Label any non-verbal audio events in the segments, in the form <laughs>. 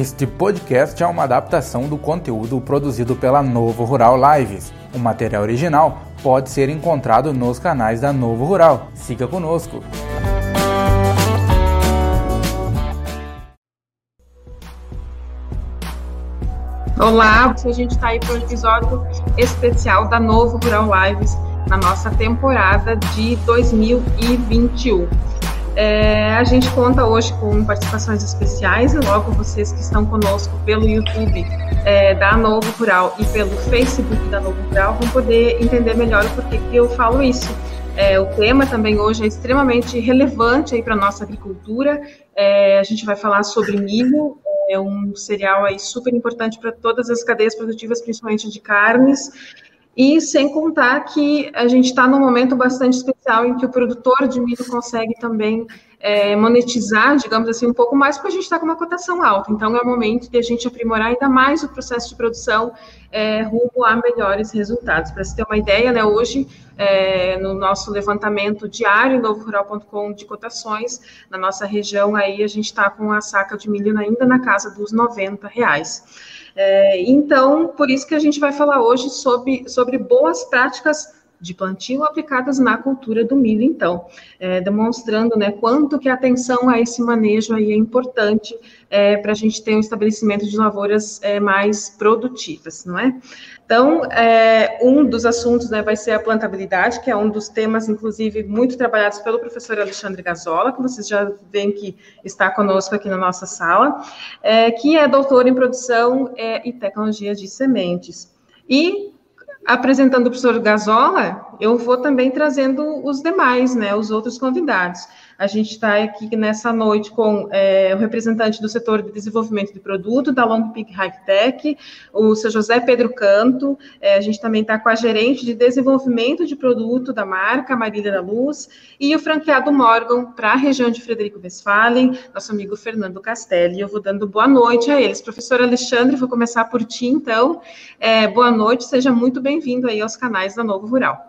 Este podcast é uma adaptação do conteúdo produzido pela Novo Rural Lives. O material original pode ser encontrado nos canais da Novo Rural. Siga conosco. Olá, a gente está aí para um episódio especial da Novo Rural Lives na nossa temporada de 2021. É, a gente conta hoje com participações especiais e logo vocês que estão conosco pelo YouTube é, da Novo Rural e pelo Facebook da Novo Rural vão poder entender melhor o porquê que eu falo isso. É, o tema também hoje é extremamente relevante para a nossa agricultura. É, a gente vai falar sobre milho, é um cereal aí super importante para todas as cadeias produtivas, principalmente de carnes. E sem contar que a gente está num momento bastante especial em que o produtor de milho consegue também é, monetizar, digamos assim, um pouco mais, porque a gente está com uma cotação alta. Então, é o momento de a gente aprimorar ainda mais o processo de produção é, rumo a melhores resultados. Para você ter uma ideia, né, hoje, é, no nosso levantamento diário, novorural.com de cotações, na nossa região aí, a gente está com a saca de milho ainda na casa dos 90 reais. É, então, por isso que a gente vai falar hoje sobre, sobre boas práticas de plantio aplicadas na cultura do milho, então, é, demonstrando né, quanto que a atenção a esse manejo aí é importante é, para a gente ter um estabelecimento de lavouras é, mais produtivas, não é? Então, é, um dos assuntos né, vai ser a plantabilidade, que é um dos temas, inclusive, muito trabalhados pelo professor Alexandre Gazola, que vocês já veem que está conosco aqui na nossa sala, é, que é doutor em produção é, e tecnologia de sementes. E apresentando o professor Gazola, eu vou também trazendo os demais, né, os outros convidados. A gente está aqui nessa noite com é, o representante do setor de desenvolvimento de produto da Long Peak High Tech, o seu José Pedro Canto. É, a gente também está com a gerente de desenvolvimento de produto da marca, Marília da Luz, e o franqueado Morgan para a região de Frederico Westphalen, nosso amigo Fernando Castelli. Eu vou dando boa noite a eles. Professor Alexandre, vou começar por ti, então. É, boa noite, seja muito bem-vindo aí aos canais da Novo Rural.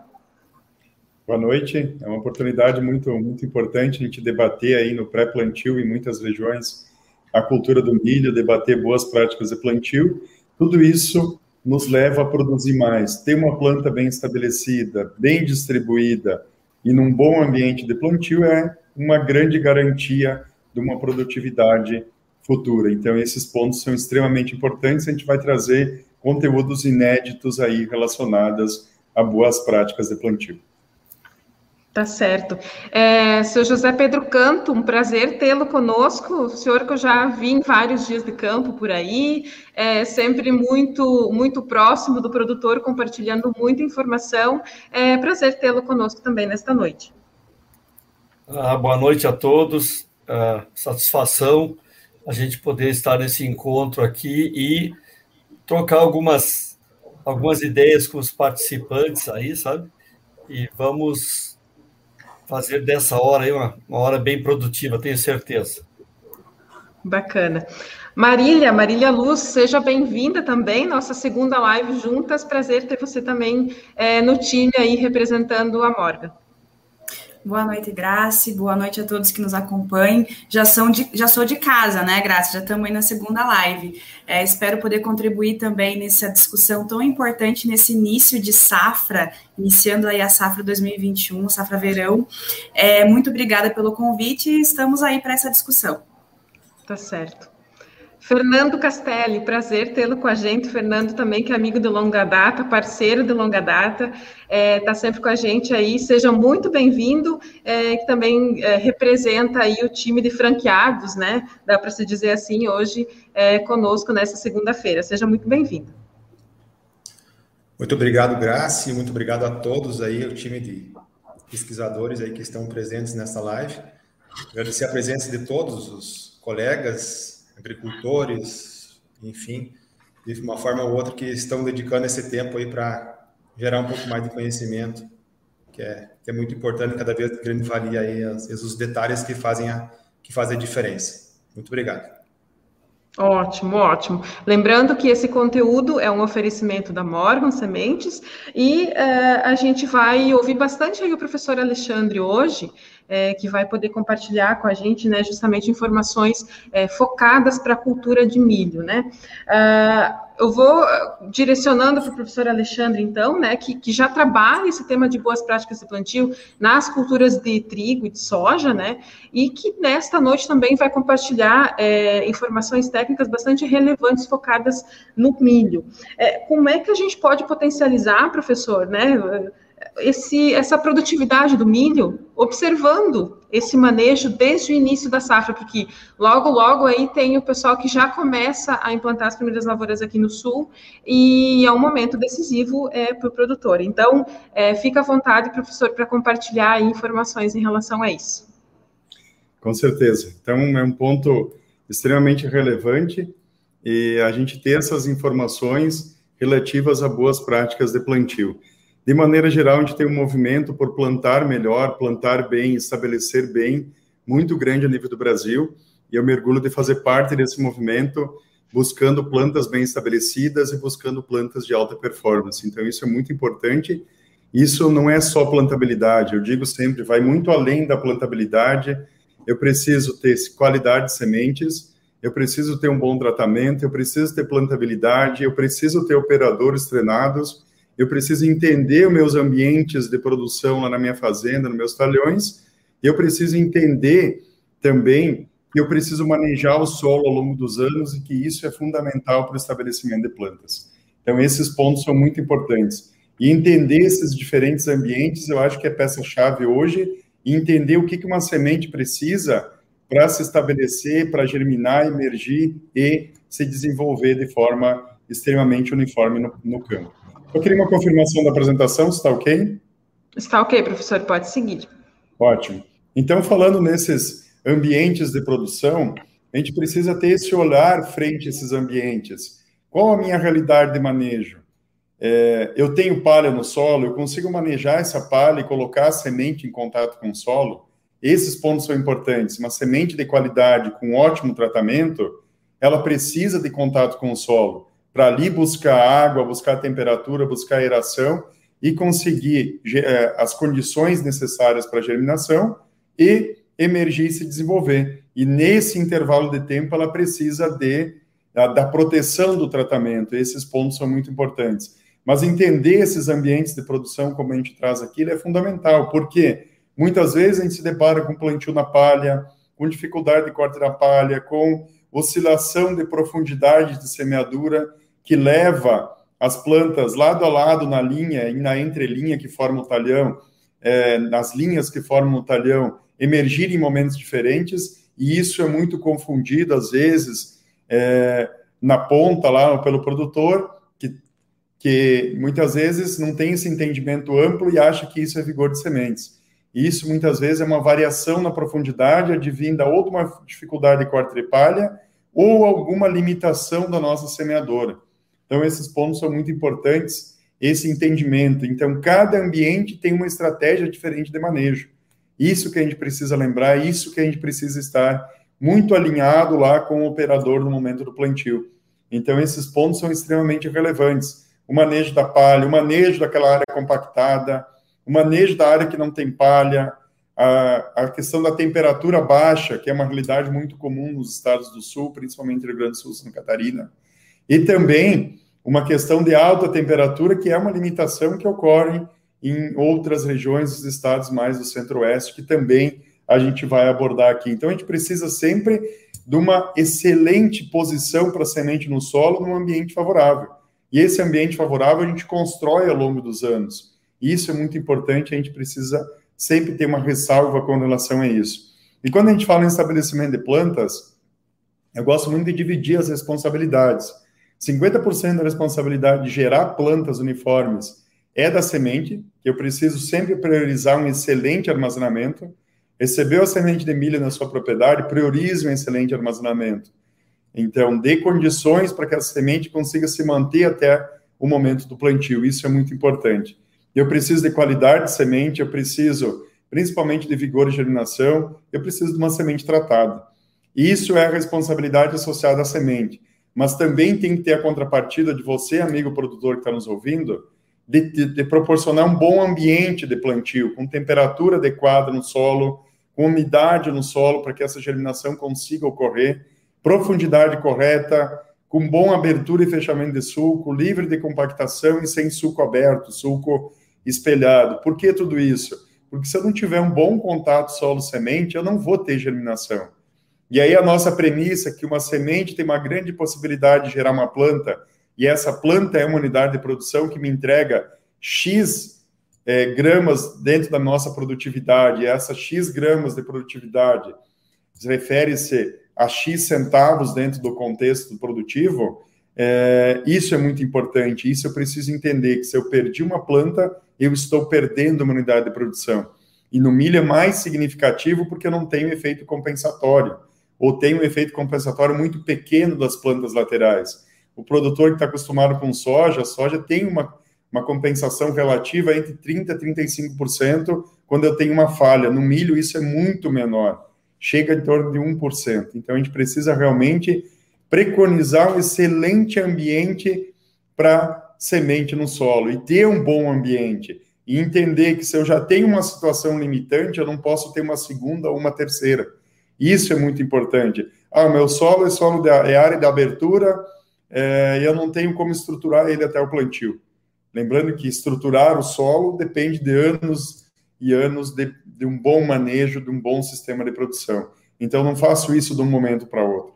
Boa noite. É uma oportunidade muito, muito importante a gente debater aí no pré-plantio em muitas regiões a cultura do milho, debater boas práticas de plantio. Tudo isso nos leva a produzir mais. Ter uma planta bem estabelecida, bem distribuída e num bom ambiente de plantio é uma grande garantia de uma produtividade futura. Então, esses pontos são extremamente importantes. A gente vai trazer conteúdos inéditos aí relacionados a boas práticas de plantio. Tá certo. É, seu José Pedro Canto, um prazer tê-lo conosco. O senhor que eu já vi em vários dias de campo por aí, é sempre muito, muito próximo do produtor, compartilhando muita informação. É prazer tê-lo conosco também nesta noite. Ah, boa noite a todos. Ah, satisfação a gente poder estar nesse encontro aqui e trocar algumas, algumas ideias com os participantes aí, sabe? E vamos fazer dessa hora aí uma, uma hora bem produtiva, tenho certeza. Bacana. Marília, Marília Luz, seja bem-vinda também, nossa segunda live juntas. Prazer ter você também é, no time aí representando a Morgan. Boa noite, Grace. Boa noite a todos que nos acompanhem. Já, são de, já sou de casa, né, Grace? Já estamos aí na segunda live. É, espero poder contribuir também nessa discussão tão importante nesse início de safra, iniciando aí a safra 2021, safra verão. É, muito obrigada pelo convite e estamos aí para essa discussão. Tá certo. Fernando Castelli, prazer tê-lo com a gente. Fernando também, que é amigo de longa data, parceiro de longa data, está é, tá sempre com a gente aí. Seja muito bem-vindo, é, que também é, representa aí o time de franqueados, né? Dá para se dizer assim hoje é, conosco nessa segunda-feira. Seja muito bem-vindo. Muito obrigado, Grace, muito obrigado a todos aí, o time de pesquisadores aí que estão presentes nessa live. Agradecer a presença de todos os colegas, agricultores, enfim, de uma forma ou outra que estão dedicando esse tempo aí para gerar um pouco mais de conhecimento, que é, que é muito importante, cada vez querendo valia aí as, os detalhes que fazem a, que fazem a diferença. Muito obrigado. Ótimo, ótimo. Lembrando que esse conteúdo é um oferecimento da Morgan Sementes e uh, a gente vai ouvir bastante aí o professor Alexandre hoje, é, que vai poder compartilhar com a gente, né, justamente informações é, focadas para a cultura de milho, né. Uh, eu vou direcionando para o professor Alexandre, então, né, que, que já trabalha esse tema de boas práticas de plantio nas culturas de trigo e de soja, né, e que nesta noite também vai compartilhar é, informações técnicas bastante relevantes focadas no milho. É, como é que a gente pode potencializar, professor, né, esse, essa produtividade do milho, observando esse manejo desde o início da safra, porque logo, logo aí tem o pessoal que já começa a implantar as primeiras lavouras aqui no sul, e é um momento decisivo é, para o produtor. Então, é, fica à vontade, professor, para compartilhar informações em relação a isso. Com certeza. Então, é um ponto extremamente relevante e a gente ter essas informações relativas a boas práticas de plantio. De maneira geral, a gente tem um movimento por plantar melhor, plantar bem, estabelecer bem, muito grande a nível do Brasil, e eu mergulho de fazer parte desse movimento, buscando plantas bem estabelecidas e buscando plantas de alta performance. Então, isso é muito importante. Isso não é só plantabilidade, eu digo sempre, vai muito além da plantabilidade. Eu preciso ter qualidade de sementes, eu preciso ter um bom tratamento, eu preciso ter plantabilidade, eu preciso ter operadores treinados eu preciso entender os meus ambientes de produção lá na minha fazenda, nos meus talhões, eu preciso entender também que eu preciso manejar o solo ao longo dos anos e que isso é fundamental para o estabelecimento de plantas. Então, esses pontos são muito importantes. E entender esses diferentes ambientes, eu acho que é peça-chave hoje, e entender o que uma semente precisa para se estabelecer, para germinar, emergir e se desenvolver de forma extremamente uniforme no, no campo. Eu queria uma confirmação da apresentação, está ok? Está ok, professor, pode seguir. Ótimo. Então, falando nesses ambientes de produção, a gente precisa ter esse olhar frente a esses ambientes. Qual a minha realidade de manejo? É, eu tenho palha no solo, eu consigo manejar essa palha e colocar a semente em contato com o solo? Esses pontos são importantes. Uma semente de qualidade com ótimo tratamento, ela precisa de contato com o solo para ali buscar água, buscar temperatura, buscar aeração e conseguir é, as condições necessárias para germinação e emergir e se desenvolver. E nesse intervalo de tempo, ela precisa de, da, da proteção do tratamento. Esses pontos são muito importantes. Mas entender esses ambientes de produção, como a gente traz aqui, é fundamental, porque muitas vezes a gente se depara com plantio na palha, com dificuldade de corte na palha, com oscilação de profundidade de semeadura, que leva as plantas lado a lado na linha e na entrelinha que forma o talhão, é, nas linhas que formam o talhão, emergir em momentos diferentes, e isso é muito confundido, às vezes, é, na ponta lá pelo produtor, que, que muitas vezes não tem esse entendimento amplo e acha que isso é vigor de sementes. E isso muitas vezes é uma variação na profundidade, advinda ou de uma dificuldade de corte de palha, ou alguma limitação da nossa semeadora. Então, esses pontos são muito importantes, esse entendimento. Então, cada ambiente tem uma estratégia diferente de manejo. Isso que a gente precisa lembrar, isso que a gente precisa estar muito alinhado lá com o operador no momento do plantio. Então, esses pontos são extremamente relevantes. O manejo da palha, o manejo daquela área compactada, o manejo da área que não tem palha, a, a questão da temperatura baixa, que é uma realidade muito comum nos estados do Sul, principalmente no Rio Grande do Sul, Santa Catarina, e também uma questão de alta temperatura, que é uma limitação que ocorre em outras regiões dos estados mais do centro-oeste, que também a gente vai abordar aqui. Então, a gente precisa sempre de uma excelente posição para a semente no solo num ambiente favorável. E esse ambiente favorável a gente constrói ao longo dos anos. Isso é muito importante, a gente precisa sempre ter uma ressalva com relação a isso. E quando a gente fala em estabelecimento de plantas, eu gosto muito de dividir as responsabilidades. 50% da responsabilidade de gerar plantas uniformes é da semente, que eu preciso sempre priorizar um excelente armazenamento. Recebeu a semente de milho na sua propriedade, priorize um excelente armazenamento. Então, dê condições para que a semente consiga se manter até o momento do plantio. Isso é muito importante. Eu preciso de qualidade de semente, eu preciso principalmente de vigor e germinação, eu preciso de uma semente tratada. Isso é a responsabilidade associada à semente mas também tem que ter a contrapartida de você, amigo produtor que está nos ouvindo, de, de, de, proporcionar um bom ambiente de plantio, com temperatura adequada no solo, com umidade no solo para que essa germinação consiga ocorrer, profundidade correta, com bom abertura e fechamento de suco, livre de compactação e sem suco aberto, suco espelhado. Por que tudo isso? Porque se eu não tiver um bom contato solo-semente, eu não vou ter germinação. E aí a nossa premissa é que uma semente tem uma grande possibilidade de gerar uma planta, e essa planta é uma unidade de produção que me entrega X é, gramas dentro da nossa produtividade, e essa X gramas de produtividade refere-se a X centavos dentro do contexto produtivo, é, isso é muito importante. Isso eu preciso entender que se eu perdi uma planta, eu estou perdendo uma unidade de produção. E no milho é mais significativo porque eu não tenho efeito compensatório, ou tenho um efeito compensatório muito pequeno das plantas laterais. O produtor que está acostumado com soja, a soja tem uma, uma compensação relativa entre 30% e 35% quando eu tenho uma falha. No milho, isso é muito menor, chega em torno de 1%. Então, a gente precisa realmente preconizar um excelente ambiente para semente no solo e ter um bom ambiente e entender que se eu já tenho uma situação limitante, eu não posso ter uma segunda ou uma terceira. Isso é muito importante. Ah, meu solo é solo de, é área de abertura é, e eu não tenho como estruturar ele até o plantio. Lembrando que estruturar o solo depende de anos e anos de, de um bom manejo, de um bom sistema de produção. Então, não faço isso de um momento para outro.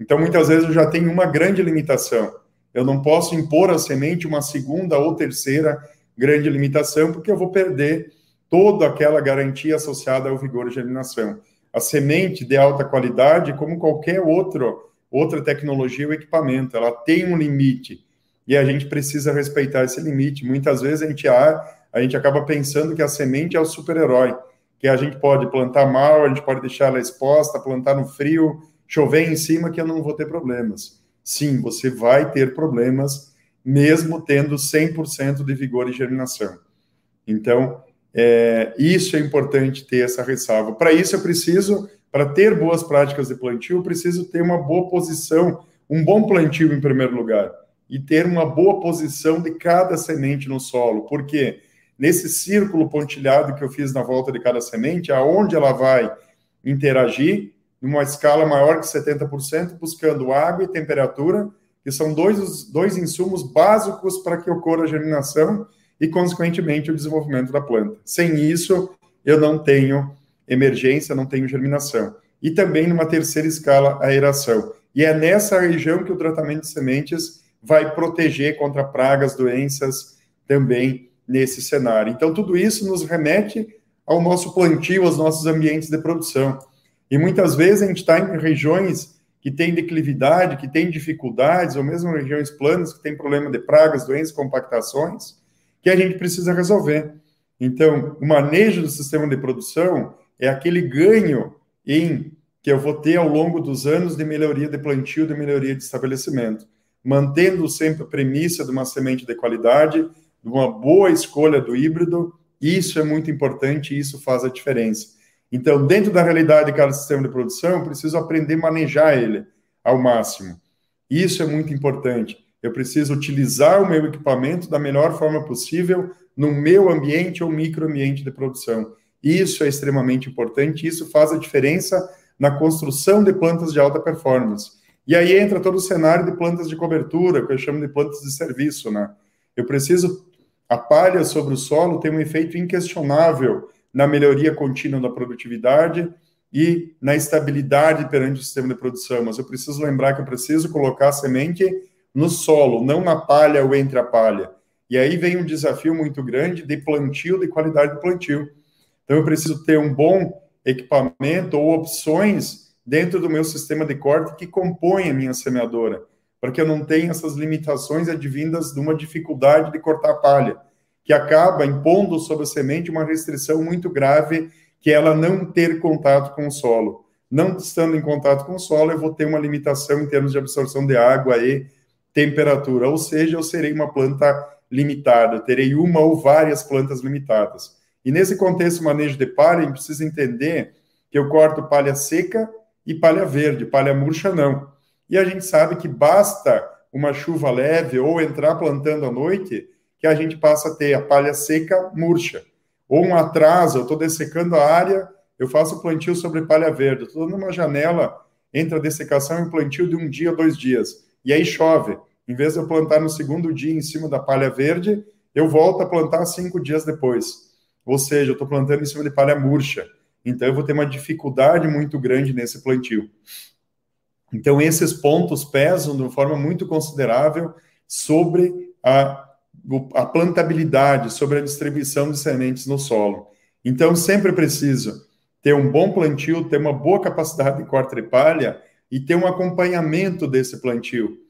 Então, muitas vezes eu já tenho uma grande limitação. Eu não posso impor à semente uma segunda ou terceira grande limitação, porque eu vou perder toda aquela garantia associada ao vigor de germinação. A semente de alta qualidade, como qualquer outro, outra tecnologia ou equipamento, ela tem um limite e a gente precisa respeitar esse limite. Muitas vezes a gente, a, a gente acaba pensando que a semente é o super-herói, que a gente pode plantar mal, a gente pode deixar ela exposta, plantar no frio, chover em cima que eu não vou ter problemas. Sim, você vai ter problemas, mesmo tendo 100% de vigor e germinação. Então, é, isso é importante ter essa ressalva. Para isso, eu preciso, para ter boas práticas de plantio, eu preciso ter uma boa posição, um bom plantio em primeiro lugar, e ter uma boa posição de cada semente no solo, porque nesse círculo pontilhado que eu fiz na volta de cada semente, aonde ela vai interagir, numa escala maior que 70%, buscando água e temperatura, que são dois, dois insumos básicos para que ocorra a germinação e, consequentemente, o desenvolvimento da planta. Sem isso, eu não tenho emergência, não tenho germinação. E também, numa terceira escala, a aeração. E é nessa região que o tratamento de sementes vai proteger contra pragas, doenças, também nesse cenário. Então, tudo isso nos remete ao nosso plantio, aos nossos ambientes de produção. E muitas vezes a gente está em regiões que têm declividade, que têm dificuldades, ou mesmo regiões planas que têm problema de pragas, doenças, compactações, que a gente precisa resolver. Então, o manejo do sistema de produção é aquele ganho em que eu vou ter ao longo dos anos de melhoria de plantio, de melhoria de estabelecimento, mantendo sempre a premissa de uma semente de qualidade, de uma boa escolha do híbrido. Isso é muito importante e isso faz a diferença. Então, dentro da realidade de cada sistema de produção, eu preciso aprender a manejar ele ao máximo. Isso é muito importante. Eu preciso utilizar o meu equipamento da melhor forma possível no meu ambiente ou microambiente de produção. Isso é extremamente importante, isso faz a diferença na construção de plantas de alta performance. E aí entra todo o cenário de plantas de cobertura, que eu chamo de plantas de serviço, né? Eu preciso a palha sobre o solo tem um efeito inquestionável na melhoria contínua da produtividade e na estabilidade perante o sistema de produção. Mas eu preciso lembrar que eu preciso colocar a semente no solo, não na palha ou entre a palha. E aí vem um desafio muito grande de plantio, de qualidade de plantio. Então eu preciso ter um bom equipamento ou opções dentro do meu sistema de corte que compõem a minha semeadora, para que eu não tenha essas limitações advindas de uma dificuldade de cortar palha que acaba impondo sobre a semente uma restrição muito grave, que é ela não ter contato com o solo. Não estando em contato com o solo, eu vou ter uma limitação em termos de absorção de água e temperatura, ou seja, eu serei uma planta limitada, terei uma ou várias plantas limitadas. E nesse contexto, manejo de palha, precisa entender que eu corto palha seca e palha verde, palha murcha não. E a gente sabe que basta uma chuva leve ou entrar plantando à noite que a gente passa a ter a palha seca murcha. Ou um atraso, eu estou dessecando a área eu faço plantio sobre palha verde. Estou dando uma janela entre a dessecação e o plantio de um dia, dois dias. E aí chove. Em vez de eu plantar no segundo dia em cima da palha verde, eu volto a plantar cinco dias depois. Ou seja, eu estou plantando em cima de palha murcha. Então, eu vou ter uma dificuldade muito grande nesse plantio. Então, esses pontos pesam de uma forma muito considerável sobre a, a plantabilidade, sobre a distribuição de sementes no solo. Então, sempre preciso ter um bom plantio, ter uma boa capacidade de corte de palha e ter um acompanhamento desse plantio.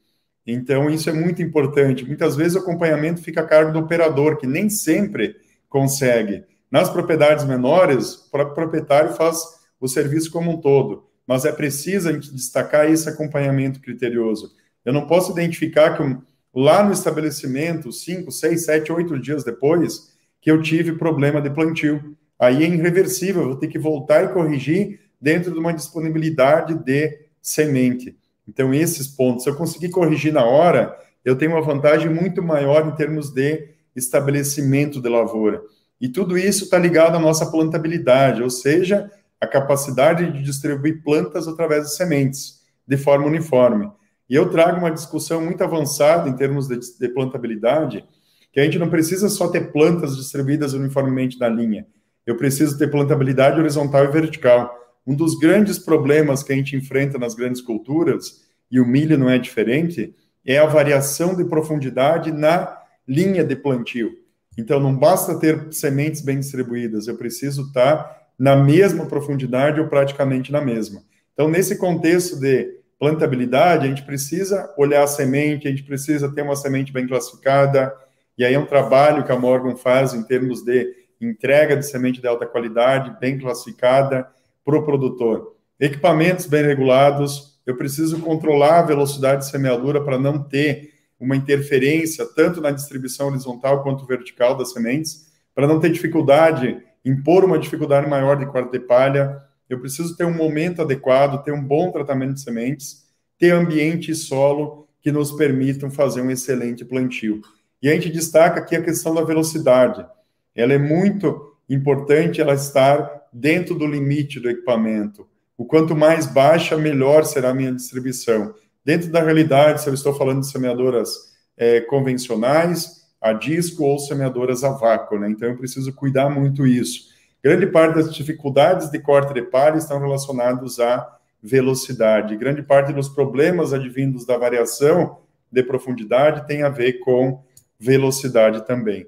Então, isso é muito importante. Muitas vezes o acompanhamento fica a cargo do operador, que nem sempre consegue. Nas propriedades menores, o próprio proprietário faz o serviço como um todo, mas é preciso a gente destacar esse acompanhamento criterioso. Eu não posso identificar que lá no estabelecimento, cinco, seis, sete, oito dias depois, que eu tive problema de plantio. Aí é irreversível, eu vou ter que voltar e corrigir dentro de uma disponibilidade de semente. Então, esses pontos, se eu conseguir corrigir na hora, eu tenho uma vantagem muito maior em termos de estabelecimento de lavoura. E tudo isso está ligado à nossa plantabilidade, ou seja, a capacidade de distribuir plantas através de sementes, de forma uniforme. E eu trago uma discussão muito avançada em termos de, de plantabilidade, que a gente não precisa só ter plantas distribuídas uniformemente na linha, eu preciso ter plantabilidade horizontal e vertical. Um dos grandes problemas que a gente enfrenta nas grandes culturas, e o milho não é diferente, é a variação de profundidade na linha de plantio. Então, não basta ter sementes bem distribuídas, eu preciso estar na mesma profundidade ou praticamente na mesma. Então, nesse contexto de plantabilidade, a gente precisa olhar a semente, a gente precisa ter uma semente bem classificada, e aí é um trabalho que a Morgan faz em termos de entrega de semente de alta qualidade, bem classificada para o produtor. Equipamentos bem regulados, eu preciso controlar a velocidade de semeadura para não ter uma interferência tanto na distribuição horizontal quanto vertical das sementes, para não ter dificuldade, impor uma dificuldade maior de quarto de palha. Eu preciso ter um momento adequado, ter um bom tratamento de sementes, ter ambiente e solo que nos permitam fazer um excelente plantio. E a gente destaca aqui a questão da velocidade. Ela é muito importante ela estar dentro do limite do equipamento. O quanto mais baixa, melhor será a minha distribuição. Dentro da realidade, se eu estou falando de semeadoras é, convencionais, a disco ou semeadoras a vácuo, né? Então eu preciso cuidar muito isso. Grande parte das dificuldades de corte de palha estão relacionados à velocidade. Grande parte dos problemas advindos da variação de profundidade tem a ver com velocidade também.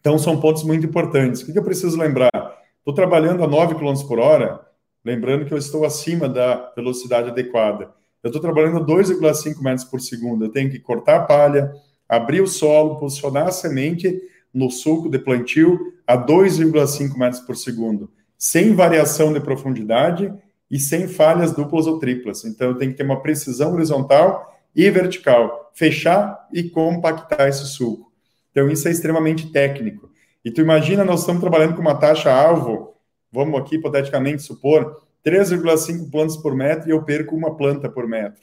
Então são pontos muito importantes. O que eu preciso lembrar? Estou trabalhando a 9 km por hora, lembrando que eu estou acima da velocidade adequada. Eu estou trabalhando a 2,5 metros por segundo. Eu tenho que cortar a palha, abrir o solo, posicionar a semente no sulco de plantio a 2,5 metros por segundo, sem variação de profundidade e sem falhas duplas ou triplas. Então, eu tenho que ter uma precisão horizontal e vertical, fechar e compactar esse sulco. Então, isso é extremamente técnico. E tu imagina, nós estamos trabalhando com uma taxa-alvo, vamos aqui hipoteticamente supor, 3,5 plantas por metro e eu perco uma planta por metro.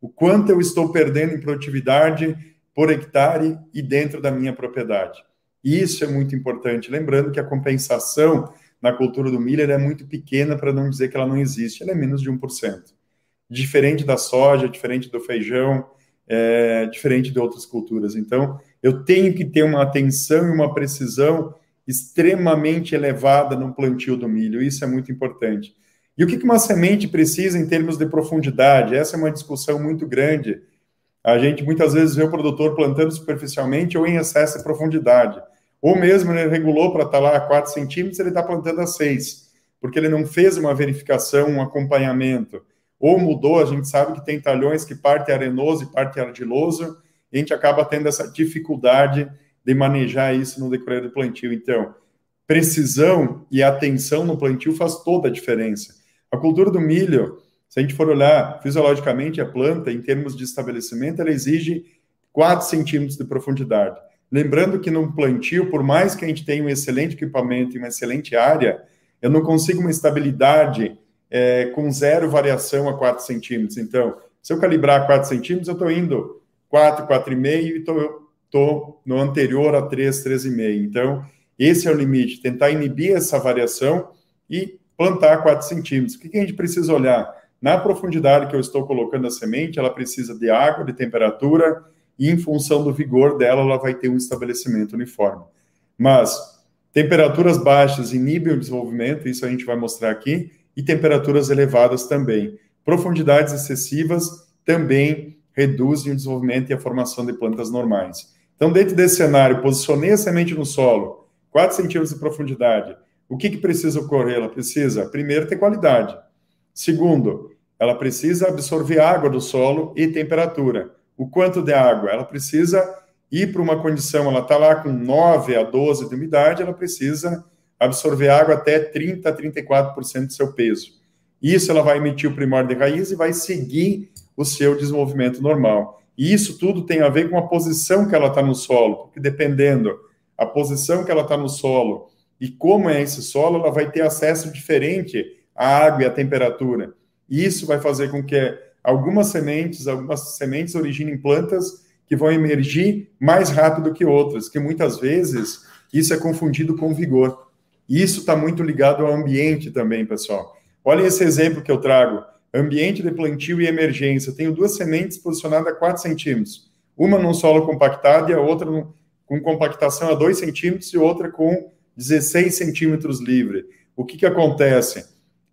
O quanto eu estou perdendo em produtividade por hectare e dentro da minha propriedade. Isso é muito importante. Lembrando que a compensação na cultura do milho é muito pequena, para não dizer que ela não existe, ela é menos de 1%. Diferente da soja, diferente do feijão, é, diferente de outras culturas. Então, eu tenho que ter uma atenção e uma precisão extremamente elevada no plantio do milho. Isso é muito importante. E o que uma semente precisa em termos de profundidade? Essa é uma discussão muito grande. A gente muitas vezes vê o produtor plantando superficialmente ou em excesso de profundidade. Ou mesmo ele regulou para estar lá a 4 centímetros, ele está plantando a 6, porque ele não fez uma verificação, um acompanhamento. Ou mudou, a gente sabe que tem talhões que parte arenoso e parte ardiloso, a gente acaba tendo essa dificuldade de manejar isso no decorrer do plantio. Então, precisão e atenção no plantio faz toda a diferença. A cultura do milho, se a gente for olhar fisiologicamente a planta, em termos de estabelecimento, ela exige 4 centímetros de profundidade. Lembrando que no plantio, por mais que a gente tenha um excelente equipamento e uma excelente área, eu não consigo uma estabilidade é, com zero variação a 4 centímetros. Então, se eu calibrar 4 centímetros, eu estou indo 4, 4,5 e estou no anterior a 3, 3,5. Então, esse é o limite, tentar inibir essa variação e plantar 4 centímetros. O que, que a gente precisa olhar? Na profundidade que eu estou colocando a semente, ela precisa de água, de temperatura, e em função do vigor dela, ela vai ter um estabelecimento uniforme. Mas temperaturas baixas inibem o desenvolvimento, isso a gente vai mostrar aqui, e temperaturas elevadas também. Profundidades excessivas também reduzem o desenvolvimento e a formação de plantas normais. Então, dentro desse cenário, posicionei a semente no solo, 4 centímetros de profundidade. O que, que precisa ocorrer? Ela precisa, primeiro, ter qualidade. Segundo, ela precisa absorver água do solo e temperatura. O quanto de água? Ela precisa ir para uma condição, ela está lá com 9 a 12 de umidade, ela precisa absorver água até 30 a 34% do seu peso. Isso ela vai emitir o primórdio de raiz e vai seguir o seu desenvolvimento normal. E isso tudo tem a ver com a posição que ela está no solo, porque dependendo a posição que ela está no solo e como é esse solo, ela vai ter acesso diferente à água e à temperatura. E isso vai fazer com que algumas sementes, algumas sementes originem plantas que vão emergir mais rápido que outras, que muitas vezes isso é confundido com vigor. E isso está muito ligado ao ambiente também, pessoal. Olha esse exemplo que eu trago ambiente de plantio e emergência. Tenho duas sementes posicionadas a 4 centímetros. Uma num solo compactado e a outra com compactação a 2 centímetros e outra com 16 centímetros livre. O que, que acontece?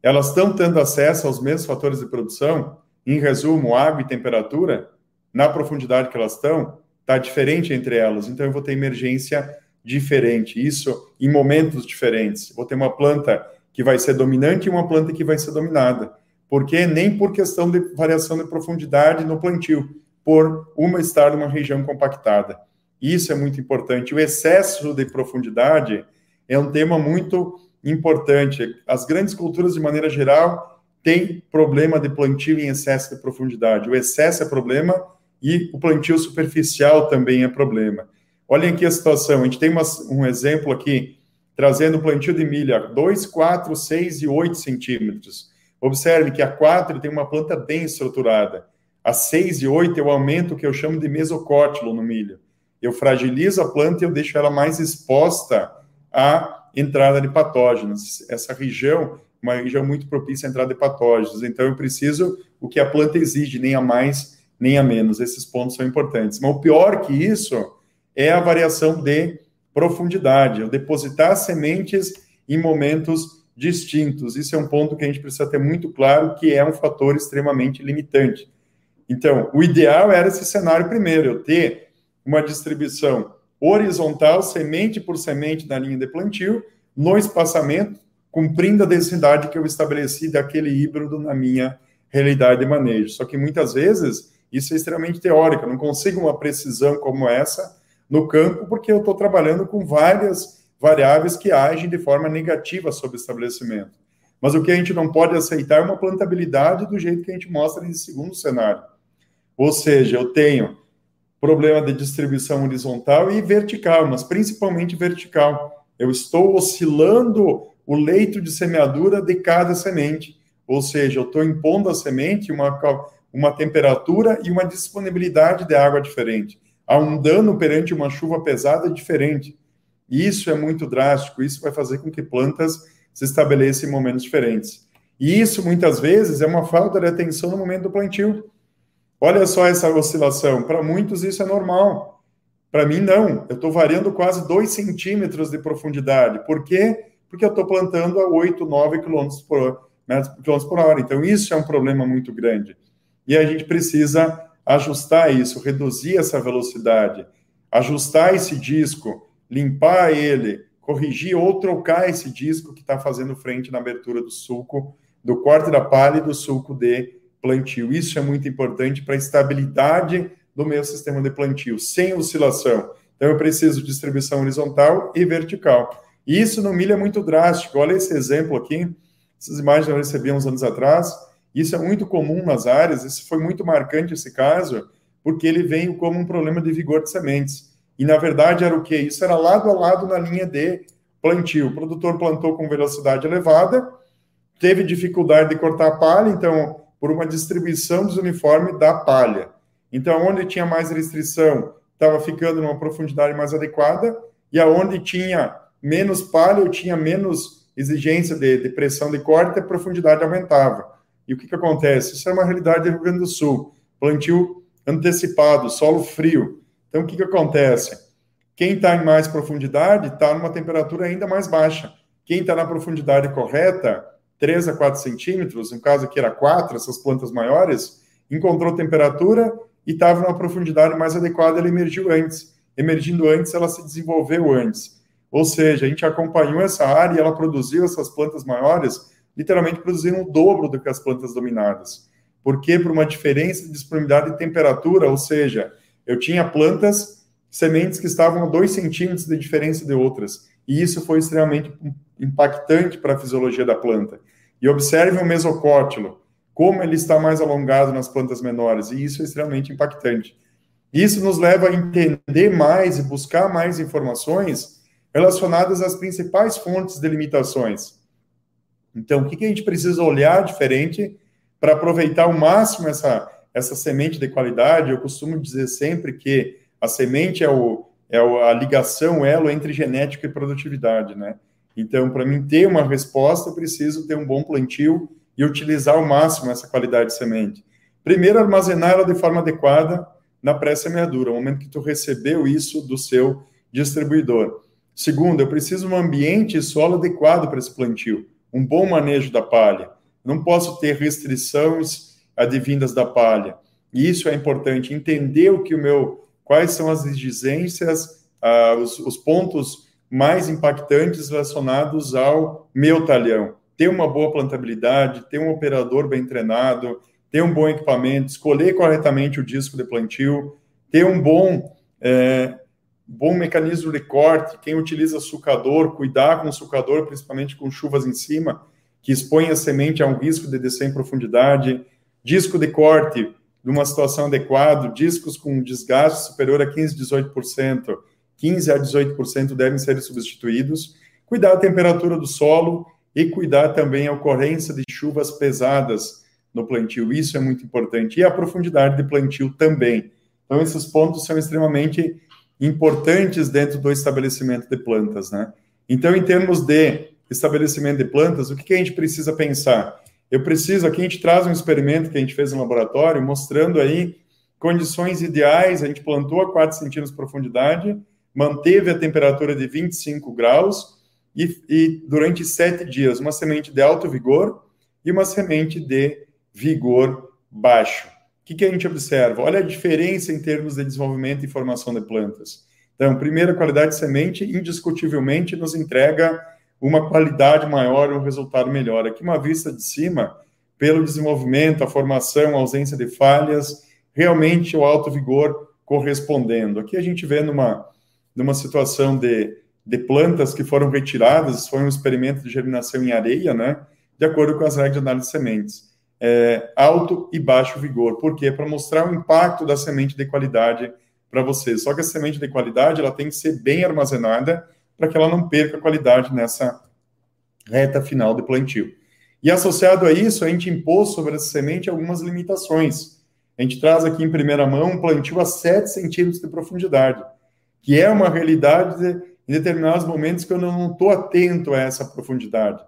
Elas estão tendo acesso aos mesmos fatores de produção, em resumo, água e temperatura, na profundidade que elas estão, está diferente entre elas. Então, eu vou ter emergência diferente. Isso em momentos diferentes. Vou ter uma planta que vai ser dominante e uma planta que vai ser dominada porque nem por questão de variação de profundidade no plantio, por uma estar numa região compactada. Isso é muito importante. O excesso de profundidade é um tema muito importante. As grandes culturas, de maneira geral, têm problema de plantio em excesso de profundidade. O excesso é problema e o plantio superficial também é problema. Olhem aqui a situação. A gente tem uma, um exemplo aqui, trazendo plantio de milha 2, 4, 6 e 8 centímetros. Observe que a 4 tem uma planta bem estruturada. A 6 e 8 eu aumento o que eu chamo de mesocótilo no milho. Eu fragilizo a planta e eu deixo ela mais exposta à entrada de patógenos. Essa região, uma região muito propícia à entrada de patógenos. Então eu preciso o que a planta exige, nem a mais, nem a menos. Esses pontos são importantes. Mas o pior que isso é a variação de profundidade. Eu depositar sementes em momentos distintos. Isso é um ponto que a gente precisa ter muito claro, que é um fator extremamente limitante. Então, o ideal era esse cenário primeiro, eu ter uma distribuição horizontal, semente por semente na linha de plantio, no espaçamento, cumprindo a densidade que eu estabeleci daquele híbrido na minha realidade de manejo. Só que muitas vezes isso é extremamente teórico, eu não consigo uma precisão como essa no campo, porque eu estou trabalhando com várias variáveis que agem de forma negativa sobre o estabelecimento. Mas o que a gente não pode aceitar é uma plantabilidade do jeito que a gente mostra nesse segundo cenário. Ou seja, eu tenho problema de distribuição horizontal e vertical, mas principalmente vertical. Eu estou oscilando o leito de semeadura de cada semente. Ou seja, eu estou impondo à semente uma, uma temperatura e uma disponibilidade de água diferente. Há um dano perante uma chuva pesada diferente. Isso é muito drástico, isso vai fazer com que plantas se estabeleçam em momentos diferentes. E isso, muitas vezes, é uma falta de atenção no momento do plantio. Olha só essa oscilação. Para muitos, isso é normal. Para mim, não. Eu estou variando quase 2 centímetros de profundidade. Por quê? Porque eu estou plantando a 8, 9 quilômetros por, quilômetros por hora. Então, isso é um problema muito grande. E a gente precisa ajustar isso, reduzir essa velocidade, ajustar esse disco, limpar ele, corrigir ou trocar esse disco que está fazendo frente na abertura do sulco, do corte da palha e do sulco de plantio. Isso é muito importante para a estabilidade do meu sistema de plantio, sem oscilação. Então, eu preciso de distribuição horizontal e vertical. E isso no milho é muito drástico. Olha esse exemplo aqui. Essas imagens eu recebi uns anos atrás. Isso é muito comum nas áreas. Isso foi muito marcante esse caso, porque ele veio como um problema de vigor de sementes. E na verdade era o que? Isso era lado a lado na linha de plantio. O produtor plantou com velocidade elevada, teve dificuldade de cortar a palha, então, por uma distribuição desuniforme da palha. Então, onde tinha mais restrição, estava ficando numa profundidade mais adequada, e aonde tinha menos palha, ou tinha menos exigência de, de pressão de corte, a profundidade aumentava. E o que, que acontece? Isso é uma realidade do Rio Grande do Sul. Plantio antecipado, solo frio. Então, o que, que acontece? Quem está em mais profundidade está numa temperatura ainda mais baixa. Quem está na profundidade correta, 3 a 4 centímetros, no caso aqui era 4, essas plantas maiores, encontrou temperatura e estava numa profundidade mais adequada, ela emergiu antes. Emergindo antes, ela se desenvolveu antes. Ou seja, a gente acompanhou essa área e ela produziu essas plantas maiores, literalmente produziram o dobro do que as plantas dominadas. Por quê? Por uma diferença de disponibilidade de temperatura, ou seja, eu tinha plantas, sementes que estavam a 2 centímetros de diferença de outras. E isso foi extremamente impactante para a fisiologia da planta. E observe o mesocótilo, como ele está mais alongado nas plantas menores, e isso é extremamente impactante. Isso nos leva a entender mais e buscar mais informações relacionadas às principais fontes de limitações. Então, o que, a gente precisa olhar diferente para aproveitar ao máximo essa, essa semente de qualidade? Eu costumo dizer sempre que a semente é, o, é a ligação, o elo entre genética e produtividade, né? Então, para mim ter uma resposta, eu preciso ter um bom plantio e utilizar ao máximo essa qualidade de semente. Primeiro, armazenar ela de forma adequada na pré-semeadura, no momento que tu recebeu isso do seu distribuidor. Segundo, eu preciso um ambiente e solo adequado para esse plantio, um bom manejo da palha. Não posso ter restrições advindas da palha. E isso é importante, entender o que o meu, quais são as exigências, uh, os, os pontos mais impactantes relacionados ao meu talhão. Ter uma boa plantabilidade, ter um operador bem treinado, ter um bom equipamento, escolher corretamente o disco de plantio, ter um bom, é, bom mecanismo de corte, quem utiliza sucador, cuidar com o sucador, principalmente com chuvas em cima, que expõe a semente a um risco de descer em profundidade, disco de corte numa situação adequada, discos com desgaste superior a 15, 18%, 15 a 18% devem ser substituídos, cuidar da temperatura do solo e cuidar também a ocorrência de chuvas pesadas no plantio. Isso é muito importante. E a profundidade de plantio também. Então, esses pontos são extremamente importantes dentro do estabelecimento de plantas, né? Então, em termos de estabelecimento de plantas, o que, a gente precisa pensar? Eu preciso, aqui a gente traz um experimento que a gente fez no laboratório, mostrando aí condições ideais, a gente plantou a 4 centímetros de profundidade, manteve a temperatura de 25 graus e, e durante sete dias, uma semente de alto vigor e uma semente de vigor baixo. O que, que a gente observa? Olha a diferença em termos de desenvolvimento e formação de plantas. Então, primeira qualidade de semente, indiscutivelmente, nos entrega uma qualidade maior, um resultado melhor. Aqui, uma vista de cima, pelo desenvolvimento, a formação, a ausência de falhas, realmente o alto vigor correspondendo. Aqui a gente vê numa numa situação de, de plantas que foram retiradas, foi um experimento de germinação em areia, né? De acordo com as regras de análise de sementes. É, alto e baixo vigor. Por quê? Para mostrar o impacto da semente de qualidade para vocês. Só que a semente de qualidade ela tem que ser bem armazenada para que ela não perca qualidade nessa reta final de plantio. E associado a isso, a gente impôs sobre essa semente algumas limitações. A gente traz aqui em primeira mão um plantio a 7 centímetros de profundidade que é uma realidade em determinados momentos que eu não estou atento a essa profundidade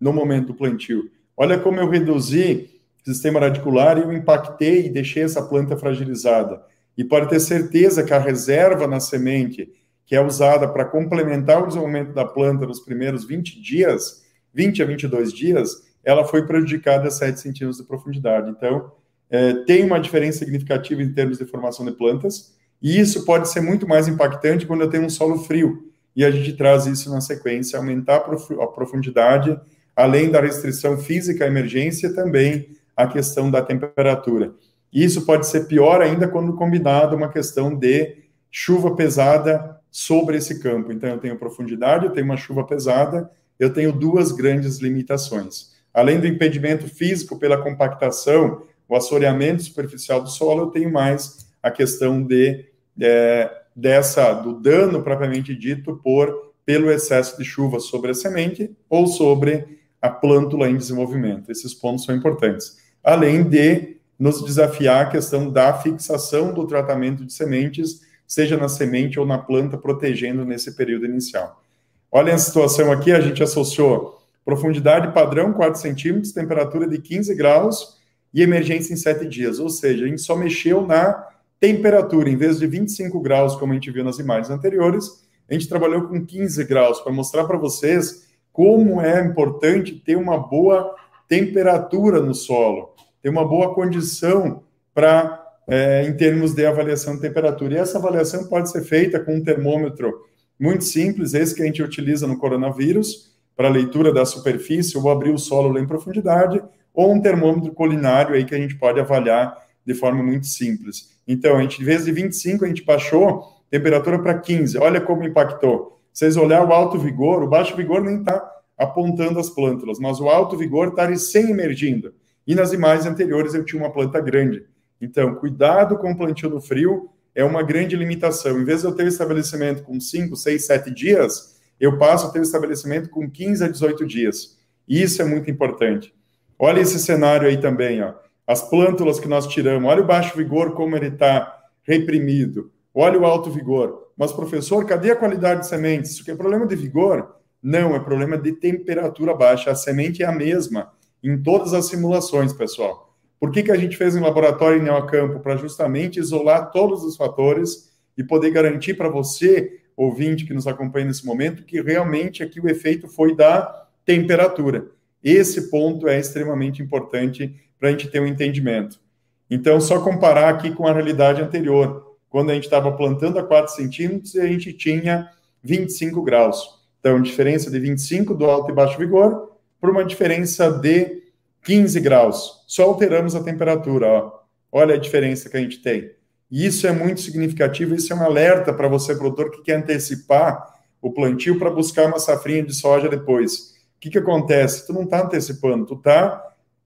no momento do plantio. Olha como eu reduzi o sistema radicular e eu impactei e deixei essa planta fragilizada. E pode ter certeza que a reserva na semente, que é usada para complementar o desenvolvimento da planta nos primeiros 20 dias, 20 a 22 dias, ela foi prejudicada a 7 centímetros de profundidade. Então, é, tem uma diferença significativa em termos de formação de plantas, e isso pode ser muito mais impactante quando eu tenho um solo frio. E a gente traz isso na sequência, aumentar a profundidade, além da restrição física à emergência, também a questão da temperatura. Isso pode ser pior ainda quando combinado uma questão de chuva pesada sobre esse campo. Então, eu tenho profundidade, eu tenho uma chuva pesada, eu tenho duas grandes limitações. Além do impedimento físico pela compactação, o assoreamento superficial do solo, eu tenho mais a questão de é, dessa do dano propriamente dito por pelo excesso de chuva sobre a semente ou sobre a plântula em desenvolvimento. Esses pontos são importantes. Além de nos desafiar a questão da fixação do tratamento de sementes, seja na semente ou na planta, protegendo nesse período inicial. Olha a situação aqui, a gente associou Profundidade padrão 4 centímetros, temperatura de 15 graus e emergência em 7 dias. Ou seja, a gente só mexeu na temperatura, em vez de 25 graus, como a gente viu nas imagens anteriores, a gente trabalhou com 15 graus para mostrar para vocês como é importante ter uma boa temperatura no solo, ter uma boa condição para é, em termos de avaliação de temperatura. E essa avaliação pode ser feita com um termômetro muito simples, esse que a gente utiliza no coronavírus, para leitura da superfície, ou abrir o solo lá em profundidade, ou um termômetro colinário aí que a gente pode avaliar de forma muito simples. Então, a gente, em vez de 25, a gente baixou temperatura para 15. Olha como impactou. Vocês olhar o alto vigor, o baixo vigor nem está apontando as plântulas, mas o alto vigor está sem emergindo. E nas imagens anteriores eu tinha uma planta grande. Então, cuidado com o plantio do frio é uma grande limitação. Em vez de eu ter um estabelecimento com 5, 6, 7 dias, eu passo a ter um estabelecimento com 15 a 18 dias. Isso é muito importante. Olha esse cenário aí também, ó. As plântulas que nós tiramos, olha o baixo vigor, como ele está reprimido. Olha o alto vigor. Mas, professor, cadê a qualidade de sementes? Isso aqui é problema de vigor? Não, é problema de temperatura baixa. A semente é a mesma em todas as simulações, pessoal. Por que, que a gente fez um laboratório em Neocampo? Para justamente isolar todos os fatores e poder garantir para você, ouvinte que nos acompanha nesse momento, que realmente aqui o efeito foi da temperatura. Esse ponto é extremamente importante para a gente ter um entendimento. Então, só comparar aqui com a realidade anterior, quando a gente estava plantando a 4 centímetros a gente tinha 25 graus. Então, diferença de 25 do alto e baixo vigor para uma diferença de 15 graus. Só alteramos a temperatura, ó. Olha a diferença que a gente tem. E isso é muito significativo, isso é um alerta para você, produtor, que quer antecipar o plantio para buscar uma safrinha de soja depois. O que, que acontece? Tu não está antecipando, tu está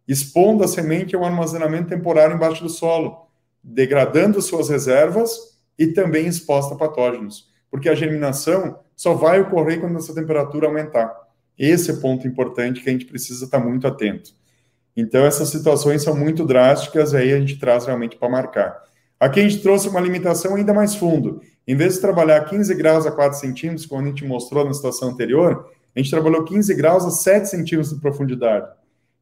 expondo a semente a um armazenamento temporário embaixo do solo, degradando suas reservas e também exposta a patógenos, porque a germinação só vai ocorrer quando essa temperatura aumentar. Esse é o ponto importante que a gente precisa estar tá muito atento. Então, essas situações são muito drásticas, aí a gente traz realmente para marcar. Aqui a gente trouxe uma limitação ainda mais fundo. Em vez de trabalhar 15 graus a 4 centímetros, como a gente mostrou na situação anterior, a gente trabalhou 15 graus a 7 centímetros de profundidade.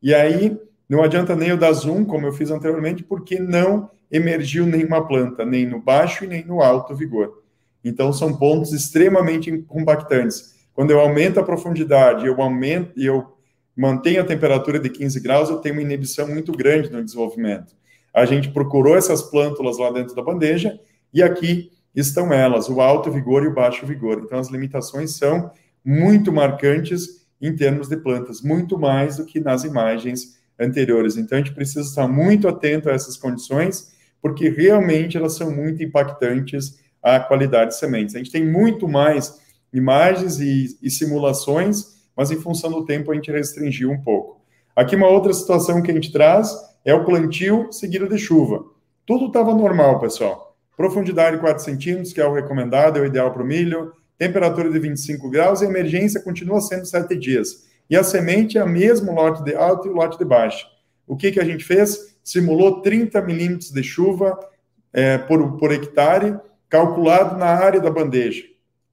E aí, não adianta nem eu dar zoom, como eu fiz anteriormente, porque não emergiu nenhuma planta, nem no baixo e nem no alto vigor. Então, são pontos extremamente compactantes. Quando eu aumento a profundidade, eu aumento, eu mantém a temperatura de 15 graus, eu tenho uma inibição muito grande no desenvolvimento. A gente procurou essas plântulas lá dentro da bandeja e aqui estão elas, o alto vigor e o baixo vigor. Então, as limitações são muito marcantes em termos de plantas, muito mais do que nas imagens anteriores. Então, a gente precisa estar muito atento a essas condições, porque realmente elas são muito impactantes à qualidade de sementes. A gente tem muito mais imagens e, e simulações mas em função do tempo a gente restringiu um pouco. Aqui uma outra situação que a gente traz é o plantio seguido de chuva. Tudo estava normal, pessoal. Profundidade de 4 centímetros, que é o recomendado, é o ideal para o milho. Temperatura de 25 graus e emergência continua sendo 7 dias. E a semente é a mesmo lote de alto e o lote de baixo. O que, que a gente fez? Simulou 30 milímetros de chuva é, por, por hectare, calculado na área da bandeja.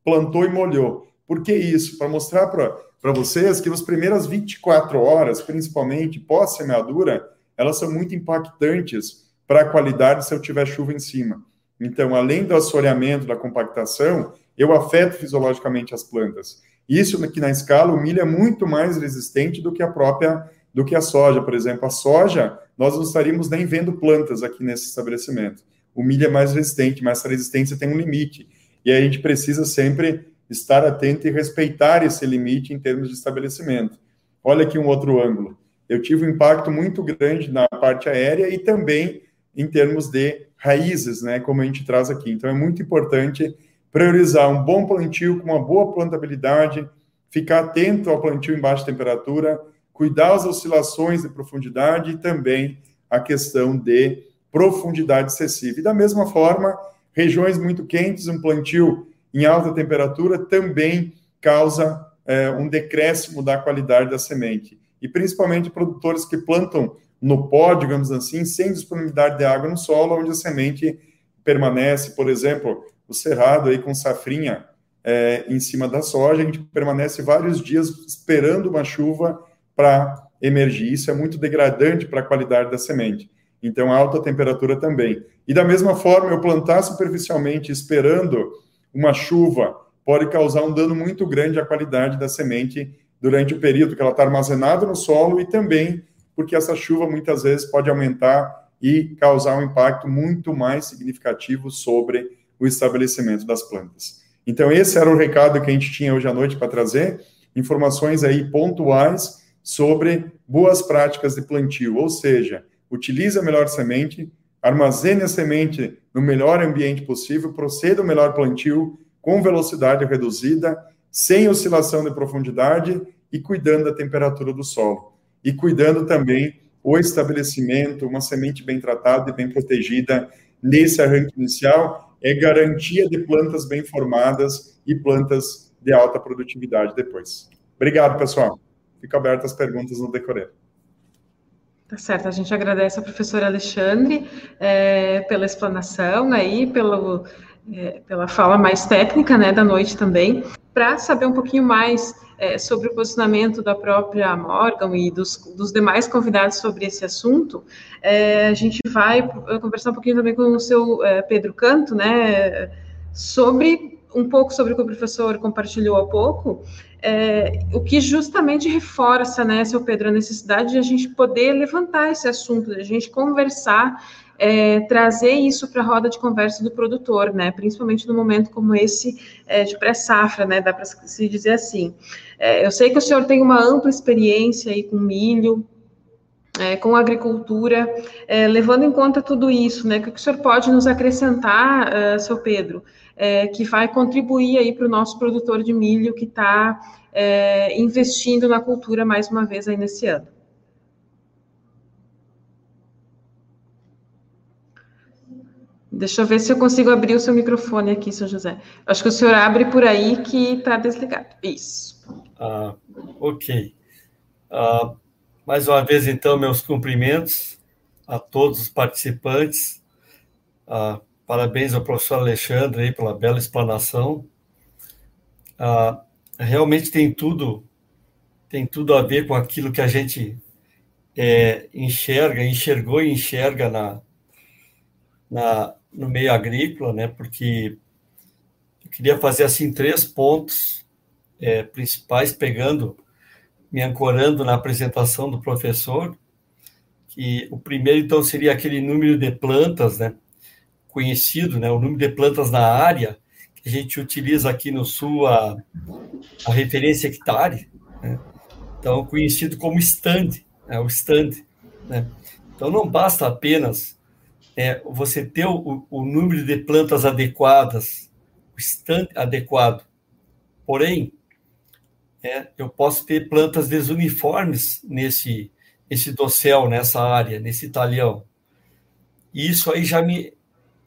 Plantou e molhou. Por que isso? Para mostrar para para vocês que nas primeiras 24 horas, principalmente pós-semeadura, elas são muito impactantes para a qualidade se eu tiver chuva em cima. Então, além do assoreamento, da compactação, eu afeto fisiologicamente as plantas. Isso aqui na escala, o milho é muito mais resistente do que a própria, do que a soja, por exemplo. A soja, nós não estaríamos nem vendo plantas aqui nesse estabelecimento. O milho é mais resistente, mas essa resistência tem um limite. E a gente precisa sempre estar atento e respeitar esse limite em termos de estabelecimento. Olha aqui um outro ângulo. Eu tive um impacto muito grande na parte aérea e também em termos de raízes, né, como a gente traz aqui. Então é muito importante priorizar um bom plantio com uma boa plantabilidade, ficar atento ao plantio em baixa temperatura, cuidar as oscilações de profundidade e também a questão de profundidade excessiva. E da mesma forma, regiões muito quentes, um plantio em alta temperatura também causa é, um decréscimo da qualidade da semente. E principalmente produtores que plantam no pó, digamos assim, sem disponibilidade de água no solo, onde a semente permanece, por exemplo, o cerrado aí com safrinha é, em cima da soja, a gente permanece vários dias esperando uma chuva para emergir. Isso é muito degradante para a qualidade da semente. Então, alta temperatura também. E da mesma forma, eu plantar superficialmente esperando uma chuva pode causar um dano muito grande à qualidade da semente durante o período que ela está armazenada no solo e também porque essa chuva muitas vezes pode aumentar e causar um impacto muito mais significativo sobre o estabelecimento das plantas. Então, esse era o recado que a gente tinha hoje à noite para trazer, informações aí pontuais sobre boas práticas de plantio, ou seja, utilize a melhor semente, armazene a semente no melhor ambiente possível, proceda o melhor plantio com velocidade reduzida, sem oscilação de profundidade e cuidando da temperatura do solo. E cuidando também o estabelecimento, uma semente bem tratada e bem protegida nesse arranque inicial é garantia de plantas bem formadas e plantas de alta produtividade depois. Obrigado, pessoal. Fico aberto às perguntas no decorrer. Tá certo, a gente agradece ao professor Alexandre é, pela explanação aí, pelo, é, pela fala mais técnica né, da noite também. Para saber um pouquinho mais é, sobre o posicionamento da própria Morgan e dos, dos demais convidados sobre esse assunto, é, a gente vai conversar um pouquinho também com o seu é, Pedro Canto, né, sobre um pouco sobre o que o professor compartilhou há pouco, é, o que justamente reforça, né, seu Pedro, a necessidade de a gente poder levantar esse assunto, de a gente conversar, é, trazer isso para a roda de conversa do produtor, né, principalmente num momento como esse é, de pré-safra, né, dá para se dizer assim. É, eu sei que o senhor tem uma ampla experiência aí com milho, é, com agricultura, é, levando em conta tudo isso, né, o que o senhor pode nos acrescentar, uh, seu Pedro, é, que vai contribuir aí para o nosso produtor de milho que está é, investindo na cultura mais uma vez aí nesse ano. Deixa eu ver se eu consigo abrir o seu microfone aqui, seu José. Acho que o senhor abre por aí que está desligado. Isso. Ah, ok. Ah, mais uma vez, então, meus cumprimentos a todos os participantes. Ah, Parabéns ao professor Alexandre aí pela bela explanação. Ah, realmente tem tudo, tem tudo a ver com aquilo que a gente é, enxerga, enxergou e enxerga na, na, no meio agrícola, né? Porque eu queria fazer assim três pontos é, principais, pegando, me ancorando na apresentação do professor. Que o primeiro então seria aquele número de plantas, né? conhecido, né, o número de plantas na área, que a gente utiliza aqui no Sul a, a referência hectare, né? então conhecido como stand, né, o stand. Né? Então não basta apenas é, você ter o, o, número de plantas adequadas, o stand adequado, porém é, eu posso ter plantas desuniformes nesse esse dossel, nessa área, nesse talhão. E isso aí já me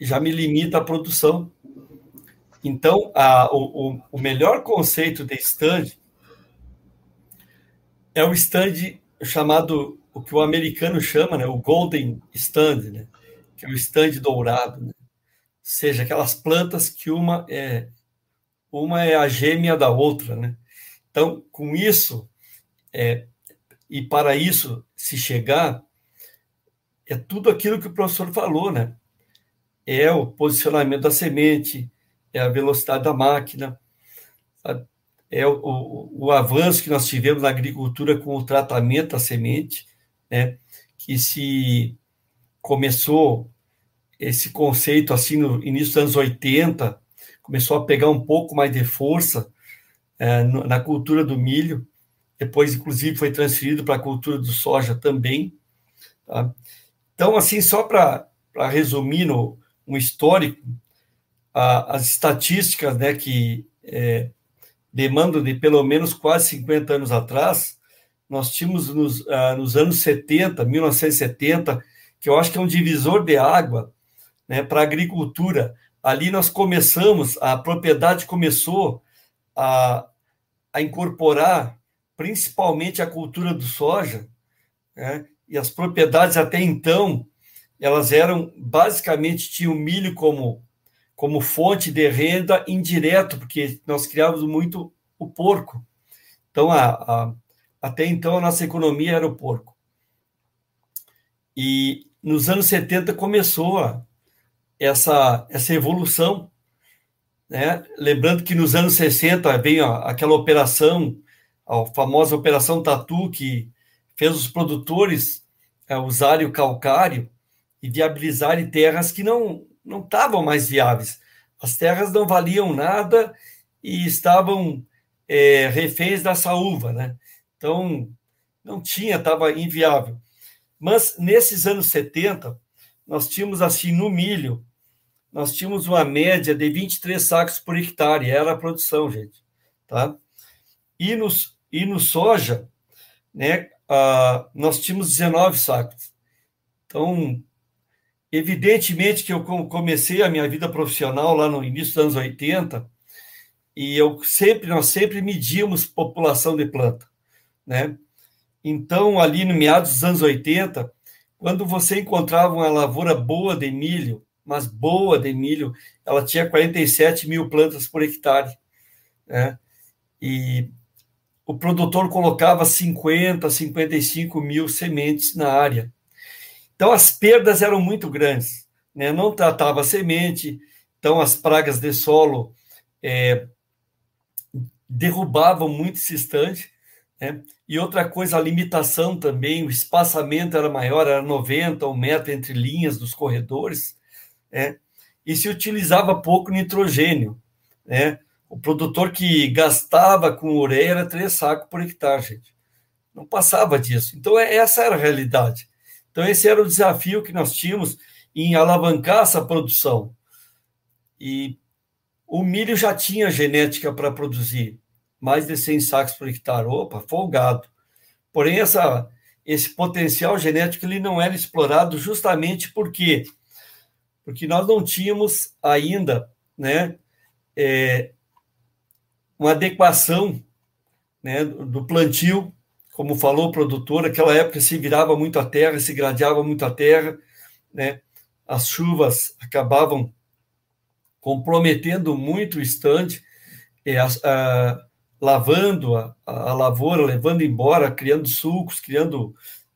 já me limita a produção. Então, a, o, o melhor conceito de stand é o stand chamado, o que o americano chama, né, o golden stand, né, que é o stand dourado, né? seja aquelas plantas que uma é uma é a gêmea da outra, né? Então, com isso, é, e para isso se chegar, é tudo aquilo que o professor falou, né? é o posicionamento da semente, é a velocidade da máquina, é o, o, o, avanço que nós tivemos na agricultura com o tratamento da semente, né, que se começou esse conceito assim no início dos anos 80, começou a pegar um pouco mais de força é, na cultura do milho, depois, inclusive, foi transferido para a cultura do soja também. Tá? Então, assim, só para resumir no, um histórico, a, as estatísticas né, que é, demandam de pelo menos quase 50 anos atrás, nós tínhamos nos, ah, nos anos 70, 1970, que eu acho que é um divisor de água né, para a agricultura. Ali nós começamos, a propriedade começou a, a incorporar principalmente a cultura do soja, né, e as propriedades até então elas eram basicamente tinham milho como como fonte de renda indireto, porque nós criávamos muito o porco. Então, a, a, até então, a nossa economia era o porco. E nos anos 70 começou a, essa, essa evolução. Né? Lembrando que nos anos 60 veio aquela operação, a famosa Operação Tatu, que fez os produtores é, usarem o calcário e viabilizarem terras que não não estavam mais viáveis. As terras não valiam nada e estavam é, reféns da saúva, né? Então, não tinha, estava inviável. Mas nesses anos 70, nós tínhamos assim, no milho, nós tínhamos uma média de 23 sacos por hectare, era a produção, gente. Tá? E, nos, e no soja, né, ah, nós tínhamos 19 sacos. Então, evidentemente que eu comecei a minha vida profissional lá no início dos anos 80, e eu sempre, nós sempre medíamos população de planta, né? Então, ali no meados dos anos 80, quando você encontrava uma lavoura boa de milho, mas boa de milho, ela tinha 47 mil plantas por hectare. Né? E o produtor colocava 50, 55 mil sementes na área. Então, as perdas eram muito grandes. Né? Não tratava a semente, então as pragas de solo é, derrubavam muito esse estande. Né? E outra coisa, a limitação também, o espaçamento era maior, era 90, um metro entre linhas dos corredores, né? e se utilizava pouco nitrogênio. Né? O produtor que gastava com ureia era três sacos por hectare, gente. Não passava disso. Então, é, essa era a realidade. Então, esse era o desafio que nós tínhamos em alavancar essa produção. E o milho já tinha genética para produzir mais de 100 sacos por hectare. Opa, folgado. Porém, essa, esse potencial genético ele não era explorado justamente porque porque nós não tínhamos ainda né, é, uma adequação né, do plantio, como falou o produtor, naquela época se virava muito a terra, se gradeava muito a terra, né, as chuvas acabavam comprometendo muito o estande, e a, a, lavando a, a, lavoura, levando embora, criando sulcos, criando,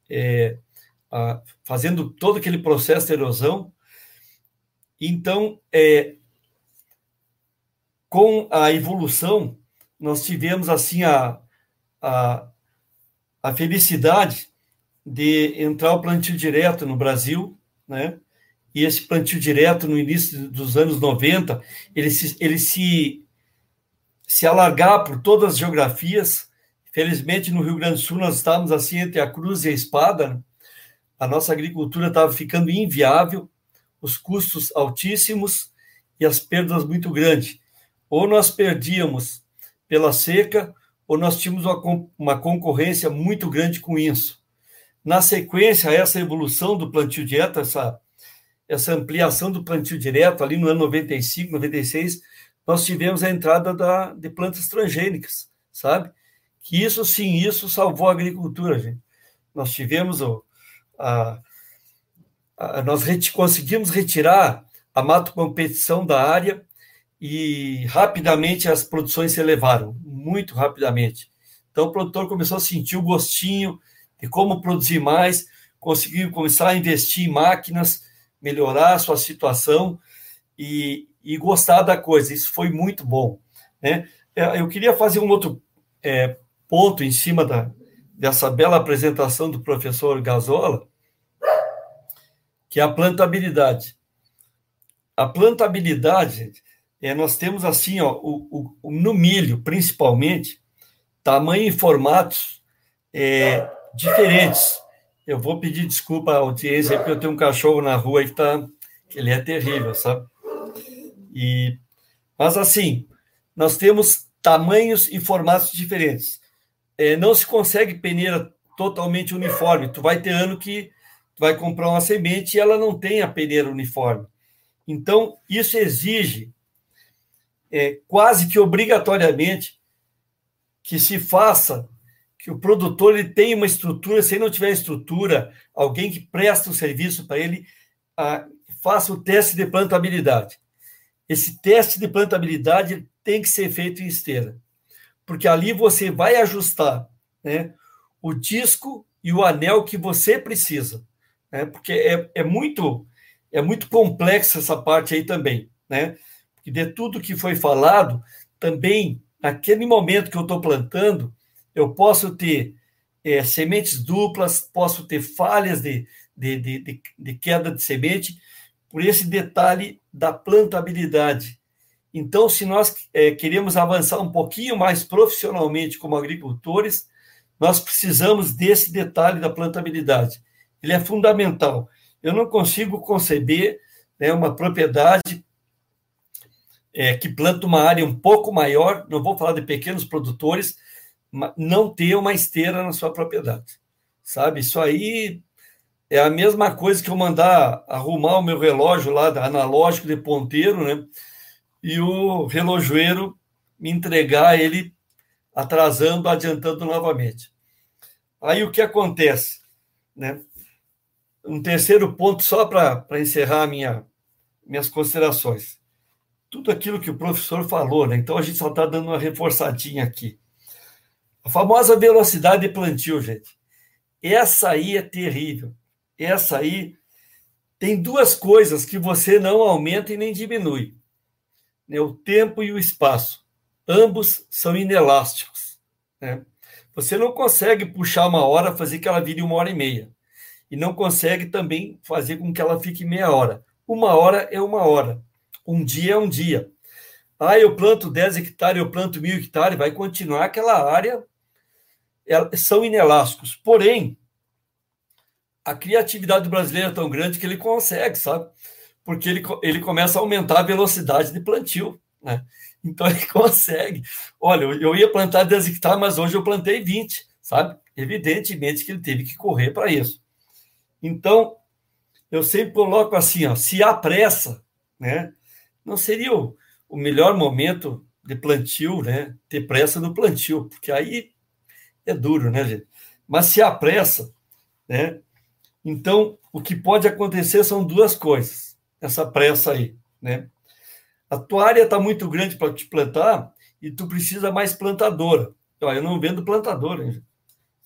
é, fazendo todo aquele processo de erosão. Então, é, com a evolução, nós tivemos assim a, a, a felicidade de entrar o plantio direto no Brasil, né? E esse plantio direto no início dos anos 90, ele se, ele se se alargar por todas as geografias. Felizmente, no Rio Grande do Sul, nós estávamos assim entre a cruz e a espada. Né? A nossa agricultura estava ficando inviável, os custos altíssimos e as perdas muito grandes. Ou nós perdíamos pela seca, ou nós tínhamos uma, uma concorrência muito grande com isso. Na sequência, essa evolução do plantio direto, essa, essa ampliação do plantio direto, ali no ano 95, 96, nós tivemos a entrada da, de plantas transgênicas, sabe? Que isso sim, isso salvou a agricultura, gente. Nós tivemos o, a, nós reti, conseguimos retirar a mato competição da área e rapidamente as produções se elevaram, muito rapidamente. Então o produtor começou a sentir o gostinho de como produzir mais, conseguiu começar a investir em máquinas, melhorar a sua situação e, e gostar da coisa. Isso foi muito bom. Né? É, eu queria fazer um outro é, ponto em cima da, dessa bela apresentação do professor Gazola, que é a plantabilidade. A plantabilidade, é, nós temos assim, ó, o, o, no milho, principalmente, tamanho e formatos é, diferentes. Eu vou pedir desculpa à audiência, porque eu tenho um cachorro na rua que, tá, que ele é terrível, sabe? E, mas assim, nós temos tamanhos e formatos diferentes. É, não se consegue peneira totalmente uniforme. Tu vai ter ano que vai comprar uma semente e ela não tem a peneira uniforme. Então, isso exige é, quase que obrigatoriamente que se faça, que o produtor ele tenha uma estrutura, se ele não tiver estrutura, alguém que presta o serviço para ele, a, faça o teste de plantabilidade. esse teste de plantabilidade tem que ser feito em esteira, porque ali você vai ajustar né, o disco e o anel que você precisa, né, porque é, é muito é muito complexa essa parte aí também, né? Porque de tudo que foi falado, também naquele momento que eu estou plantando, eu posso ter é, sementes duplas, posso ter falhas de, de, de, de, queda de semente, por esse detalhe da plantabilidade. Então, se nós é, queremos avançar um pouquinho mais profissionalmente como agricultores, nós precisamos desse detalhe da plantabilidade. Ele é fundamental. Eu não consigo conceber né, uma propriedade é, que planta uma área um pouco maior, não vou falar de pequenos produtores, não ter uma esteira na sua propriedade. Sabe? Isso aí é a mesma coisa que eu mandar arrumar o meu relógio lá, analógico de ponteiro, né? E o relojoeiro me entregar ele atrasando, adiantando novamente. Aí o que acontece? Né? Um terceiro ponto, só para encerrar minha, minhas considerações. Tudo aquilo que o professor falou, né? então a gente só está dando uma reforçadinha aqui. A famosa velocidade de plantio, gente. Essa aí é terrível. Essa aí tem duas coisas que você não aumenta e nem diminui: né? o tempo e o espaço. Ambos são inelásticos. Né? Você não consegue puxar uma hora, fazer que ela vire uma hora e meia e não consegue também fazer com que ela fique meia hora. Uma hora é uma hora, um dia é um dia. Ah, eu planto 10 hectares, eu planto mil hectares, vai continuar aquela área, são inelásticos. Porém, a criatividade brasileira é tão grande que ele consegue, sabe? Porque ele, ele começa a aumentar a velocidade de plantio, né? Então ele <laughs> consegue. Olha, eu ia plantar 10 hectares, mas hoje eu plantei 20, sabe? Evidentemente que ele teve que correr para isso. Então, eu sempre coloco assim, ó, se há pressa, né, não seria o, o melhor momento de plantio, né, ter pressa no plantio, porque aí é duro, né, gente? Mas se há pressa, né, então o que pode acontecer são duas coisas, essa pressa aí, né? A tua área está muito grande para te plantar e tu precisa mais plantadora. Eu não vendo plantadora.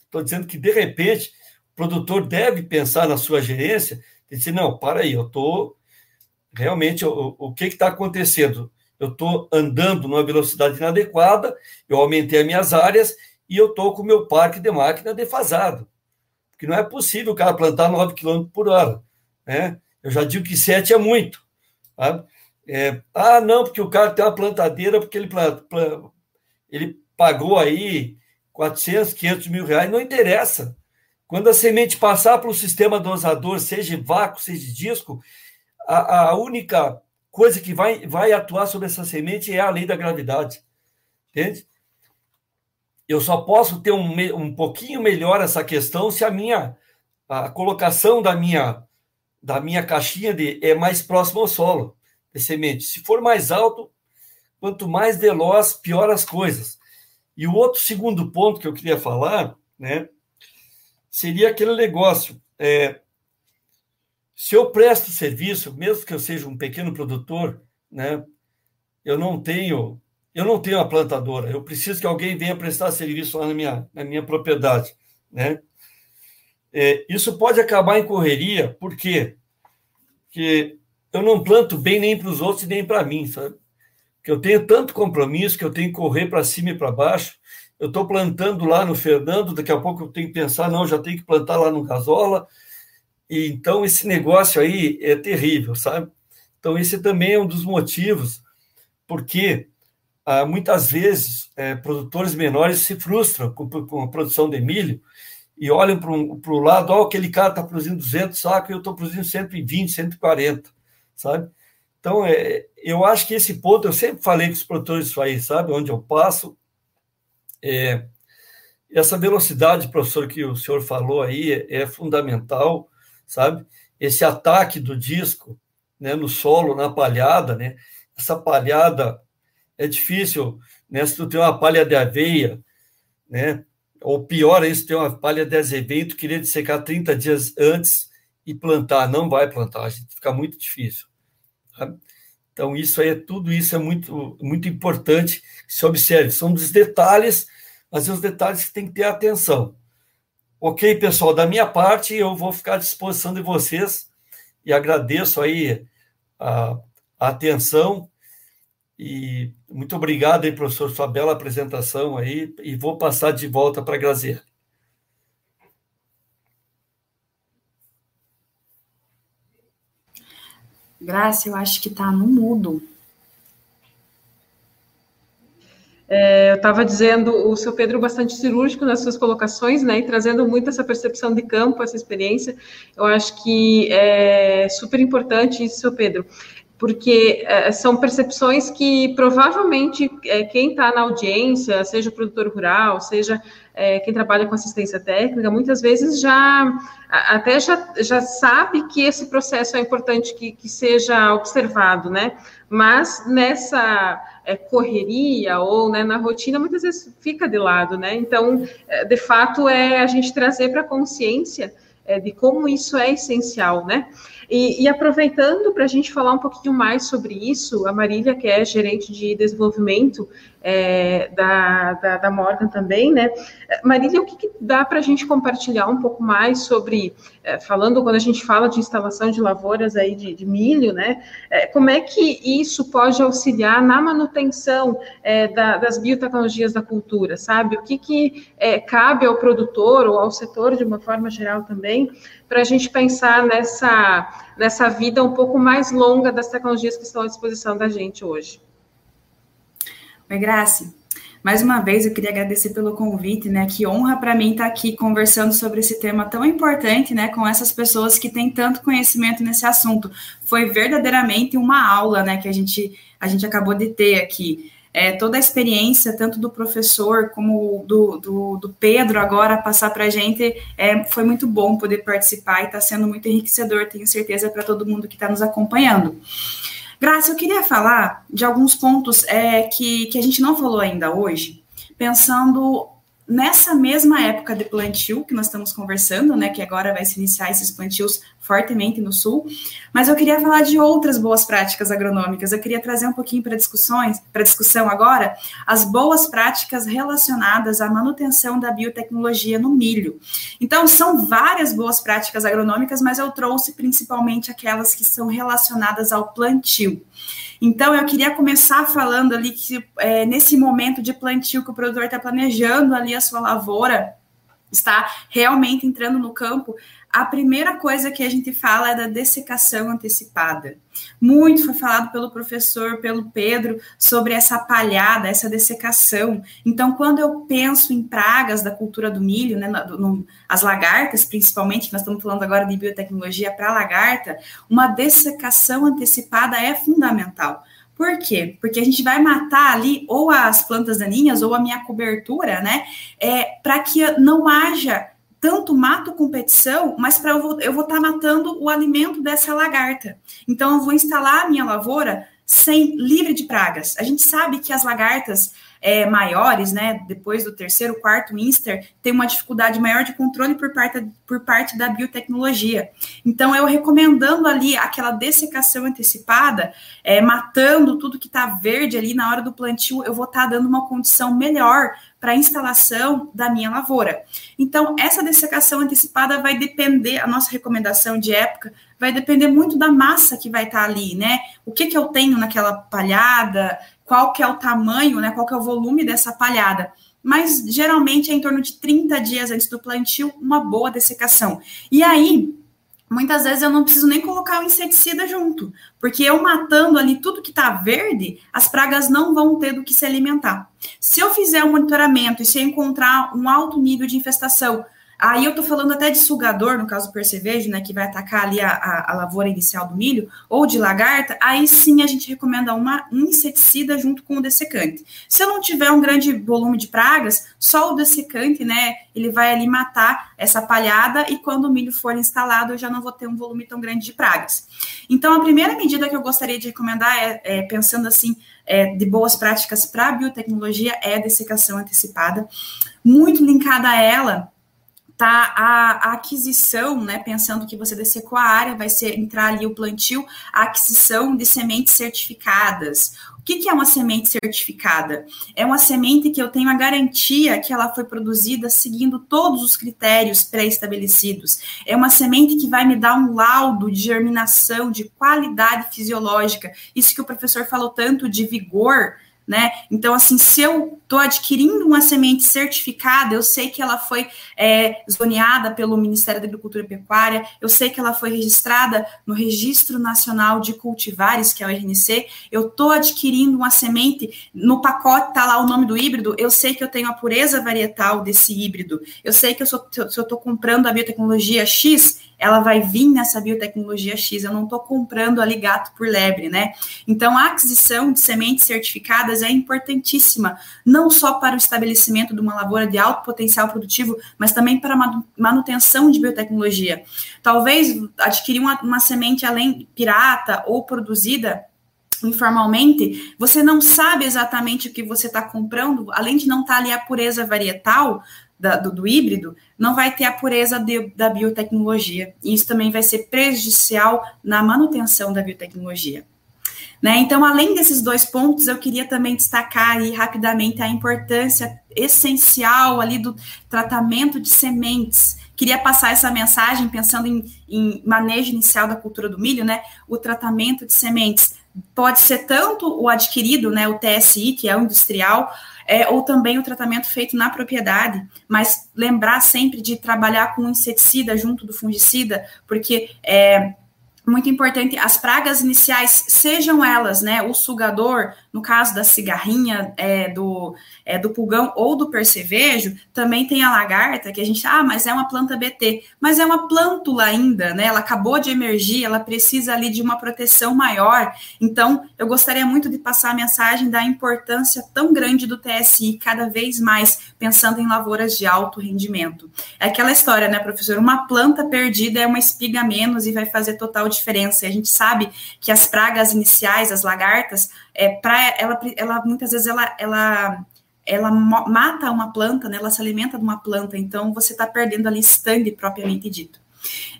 Estou dizendo que, de repente, produtor deve pensar na sua gerência e dizer, não, para aí, eu estou realmente, o, o que está acontecendo? Eu estou andando numa velocidade inadequada, eu aumentei as minhas áreas e eu estou com o meu parque de máquina defasado. Porque não é possível o cara plantar 9 km por hora. Né? Eu já digo que 7 é muito. Sabe? É, ah, não, porque o cara tem uma plantadeira, porque ele, ele pagou aí 400, 500 mil reais, não interessa. Quando a semente passar para o sistema dosador, seja vácuo, seja disco, a, a, única coisa que vai, vai atuar sobre essa semente é a lei da gravidade. Entende? Eu só posso ter um, um pouquinho melhor essa questão se a minha a colocação da minha da minha caixinha de, é mais próxima ao solo de semente. Se for mais alto, quanto mais veloz, pior as coisas. E o outro segundo ponto que eu queria falar, né, seria aquele negócio. É, se eu presto serviço, mesmo que eu seja um pequeno produtor, né, eu não tenho eu não tenho a plantadora. Eu preciso que alguém venha prestar serviço lá na minha, na minha propriedade, né? É, isso pode acabar em correria, por quê? Porque eu não planto bem nem para os outros nem para mim, sabe? Que eu tenho tanto compromisso que eu tenho que correr para cima e para baixo eu estou plantando lá no Fernando, daqui a pouco eu tenho que pensar, não, já tenho que plantar lá no Gasola. E, então, esse negócio aí é terrível, sabe? Então, esse também é um dos motivos porque ah, muitas vezes é, produtores menores se frustram com, com, a produção de milho e olham para o lado, ó, aquele cara está produzindo 200 sacos e eu estou produzindo 120, 140, sabe? Então, é, eu acho que esse ponto, eu sempre falei com os produtores isso aí, sabe? Onde eu passo, é, essa velocidade, professor, que o senhor falou aí é, é fundamental, sabe? Esse ataque do disco né, no solo, na palhada, né? Essa palhada é difícil, né? Se tu tem uma palha de aveia, né? Ou pior é isso, tem uma palha de azevedo, querer secar 30 dias antes e plantar, não vai plantar, gente fica muito difícil. Sabe? Então, isso aí, tudo isso é muito, muito importante que se observe. São dos detalhes, mas os detalhes que tem que ter atenção. Ok, pessoal, da minha parte, eu vou ficar à disposição de vocês e agradeço aí a, a atenção e muito obrigado aí, professor, sua bela apresentação aí e vou passar de volta para a Graziela. Graça, eu acho que está no mudo. É, eu estava dizendo, o seu Pedro bastante cirúrgico nas suas colocações, né, e trazendo muito essa percepção de campo, essa experiência. Eu acho que é super importante isso, seu Pedro, porque é, são percepções que provavelmente é, quem está na audiência, seja o produtor rural, seja é, quem trabalha com assistência técnica, muitas vezes já até já, já sabe que esse processo é importante que, que seja observado, né? Mas nessa é, correria ou né, na rotina, muitas vezes fica de lado, né? Então, é, de fato, é a gente trazer para a consciência é, de como isso é essencial, né? E, e aproveitando para a gente falar um pouquinho mais sobre isso, a Marília, que é gerente de desenvolvimento é, da, da, da, Morgan também, né? Marília, o que, que dá para a gente compartilhar um pouco mais sobre, é, falando quando a gente fala de instalação de lavouras aí de, de milho, né? É, como é que isso pode auxiliar na manutenção é, da, das biotecnologias da cultura, sabe? O que, que é, cabe ao produtor ou ao setor de uma forma geral também para a gente pensar nessa, nessa vida um pouco mais longa das tecnologias que estão à disposição da gente hoje. Oi, Grace. Mais uma vez, eu queria agradecer pelo convite, né? Que honra para mim estar aqui conversando sobre esse tema tão importante, né? Com essas pessoas que têm tanto conhecimento nesse assunto. Foi verdadeiramente uma aula, né? Que a gente, a gente acabou de ter aqui. É, toda a experiência, tanto do professor como do, do, do Pedro, agora passar para a gente, é, foi muito bom poder participar e está sendo muito enriquecedor, tenho certeza, para todo mundo que está nos acompanhando. Graça, eu queria falar de alguns pontos é, que, que a gente não falou ainda hoje, pensando nessa mesma época de plantio que nós estamos conversando, né, que agora vai se iniciar esses plantios fortemente no sul, mas eu queria falar de outras boas práticas agronômicas. Eu queria trazer um pouquinho para discussões, para discussão agora, as boas práticas relacionadas à manutenção da biotecnologia no milho. Então, são várias boas práticas agronômicas, mas eu trouxe principalmente aquelas que são relacionadas ao plantio. Então, eu queria começar falando ali que é, nesse momento de plantio que o produtor está planejando ali a sua lavoura, está realmente entrando no campo, a primeira coisa que a gente fala é da dessecação antecipada. Muito foi falado pelo professor, pelo Pedro, sobre essa palhada, essa dessecação. Então, quando eu penso em pragas da cultura do milho, né, no, no, as lagartas, principalmente, nós estamos falando agora de biotecnologia para lagarta, uma dessecação antecipada é fundamental. Por quê? Porque a gente vai matar ali ou as plantas daninhas ou a minha cobertura, né? É, para que não haja tanto mato competição, mas para eu, eu vou estar tá matando o alimento dessa lagarta. Então eu vou instalar a minha lavoura sem livre de pragas. A gente sabe que as lagartas é, maiores, né, depois do terceiro, quarto Inster, tem uma dificuldade maior de controle por parte, por parte da biotecnologia. Então, eu recomendando ali aquela dessecação antecipada, é, matando tudo que está verde ali na hora do plantio, eu vou estar tá dando uma condição melhor para a instalação da minha lavoura. Então, essa dessecação antecipada vai depender, a nossa recomendação de época vai depender muito da massa que vai estar tá ali, né? O que, que eu tenho naquela palhada, qual que é o tamanho, né, qual que é o volume dessa palhada. Mas geralmente é em torno de 30 dias antes do plantio, uma boa dessecação. E aí, muitas vezes eu não preciso nem colocar o inseticida junto, porque eu matando ali tudo que está verde, as pragas não vão ter do que se alimentar. Se eu fizer um monitoramento e se eu encontrar um alto nível de infestação Aí eu estou falando até de sugador, no caso do percevejo, né, que vai atacar ali a, a, a, lavoura inicial do milho, ou de lagarta, aí sim a gente recomenda uma, um inseticida junto com o dessecante. Se eu não tiver um grande volume de pragas, só o dessecante, né, ele vai ali matar essa palhada e quando o milho for instalado, eu já não vou ter um volume tão grande de pragas. Então, a primeira medida que eu gostaria de recomendar é, é pensando assim, é, de boas práticas para a biotecnologia, é a dessecação antecipada, muito linkada a ela, tá a, a, aquisição, né, pensando que você dessecou a área, vai ser entrar ali o plantio, a aquisição de sementes certificadas. O que, que é uma semente certificada? É uma semente que eu tenho a garantia que ela foi produzida seguindo todos os critérios pré-estabelecidos. É uma semente que vai me dar um laudo de germinação, de qualidade fisiológica. Isso que o professor falou tanto de vigor, né? Então, assim, se eu estou adquirindo uma semente certificada, eu sei que ela foi é, zoneada pelo Ministério da Agricultura e Pecuária, eu sei que ela foi registrada no Registro Nacional de Cultivares, que é o RNC, eu estou adquirindo uma semente, no pacote está lá o nome do híbrido, eu sei que eu tenho a pureza varietal desse híbrido, eu sei que eu sou, se eu estou comprando a biotecnologia X, ela vai vir nessa biotecnologia X, eu não estou comprando ali gato por lebre, né? Então, a aquisição de sementes certificadas é importantíssima, não só para o estabelecimento de uma lavoura de alto potencial produtivo, mas também para a manutenção de biotecnologia. Talvez adquirir uma, uma semente além pirata ou produzida informalmente, você não sabe exatamente o que você está comprando, além de não estar tá ali a pureza varietal, da, do, do, híbrido, não vai ter a pureza de, da biotecnologia. E isso também vai ser prejudicial na manutenção da biotecnologia. Né? Então, além desses dois pontos, eu queria também destacar aí rapidamente a importância essencial ali do tratamento de sementes. Queria passar essa mensagem pensando em, em manejo inicial da cultura do milho, né? O tratamento de sementes pode ser tanto o adquirido, né, o TSI, que é o industrial, é, ou também o tratamento feito na propriedade, mas lembrar sempre de trabalhar com inseticida junto do fungicida, porque é muito importante as pragas iniciais, sejam elas, né, o sugador, no caso da cigarrinha, é, do, é, do pulgão ou do percevejo, também tem a lagarta, que a gente, ah, mas é uma planta BT, mas é uma plântula ainda, né? Ela acabou de emergir, ela precisa ali de uma proteção maior. Então, eu gostaria muito de passar a mensagem da importância tão grande do TSI, cada vez mais pensando em lavouras de alto rendimento. É aquela história, né, professor? Uma planta perdida é uma espiga menos e vai fazer total diferença. E a gente sabe que as pragas iniciais, as lagartas, é, ela, ela muitas vezes ela, ela ela mata uma planta, né? Ela se alimenta de uma planta, então você está perdendo ali stand propriamente dito.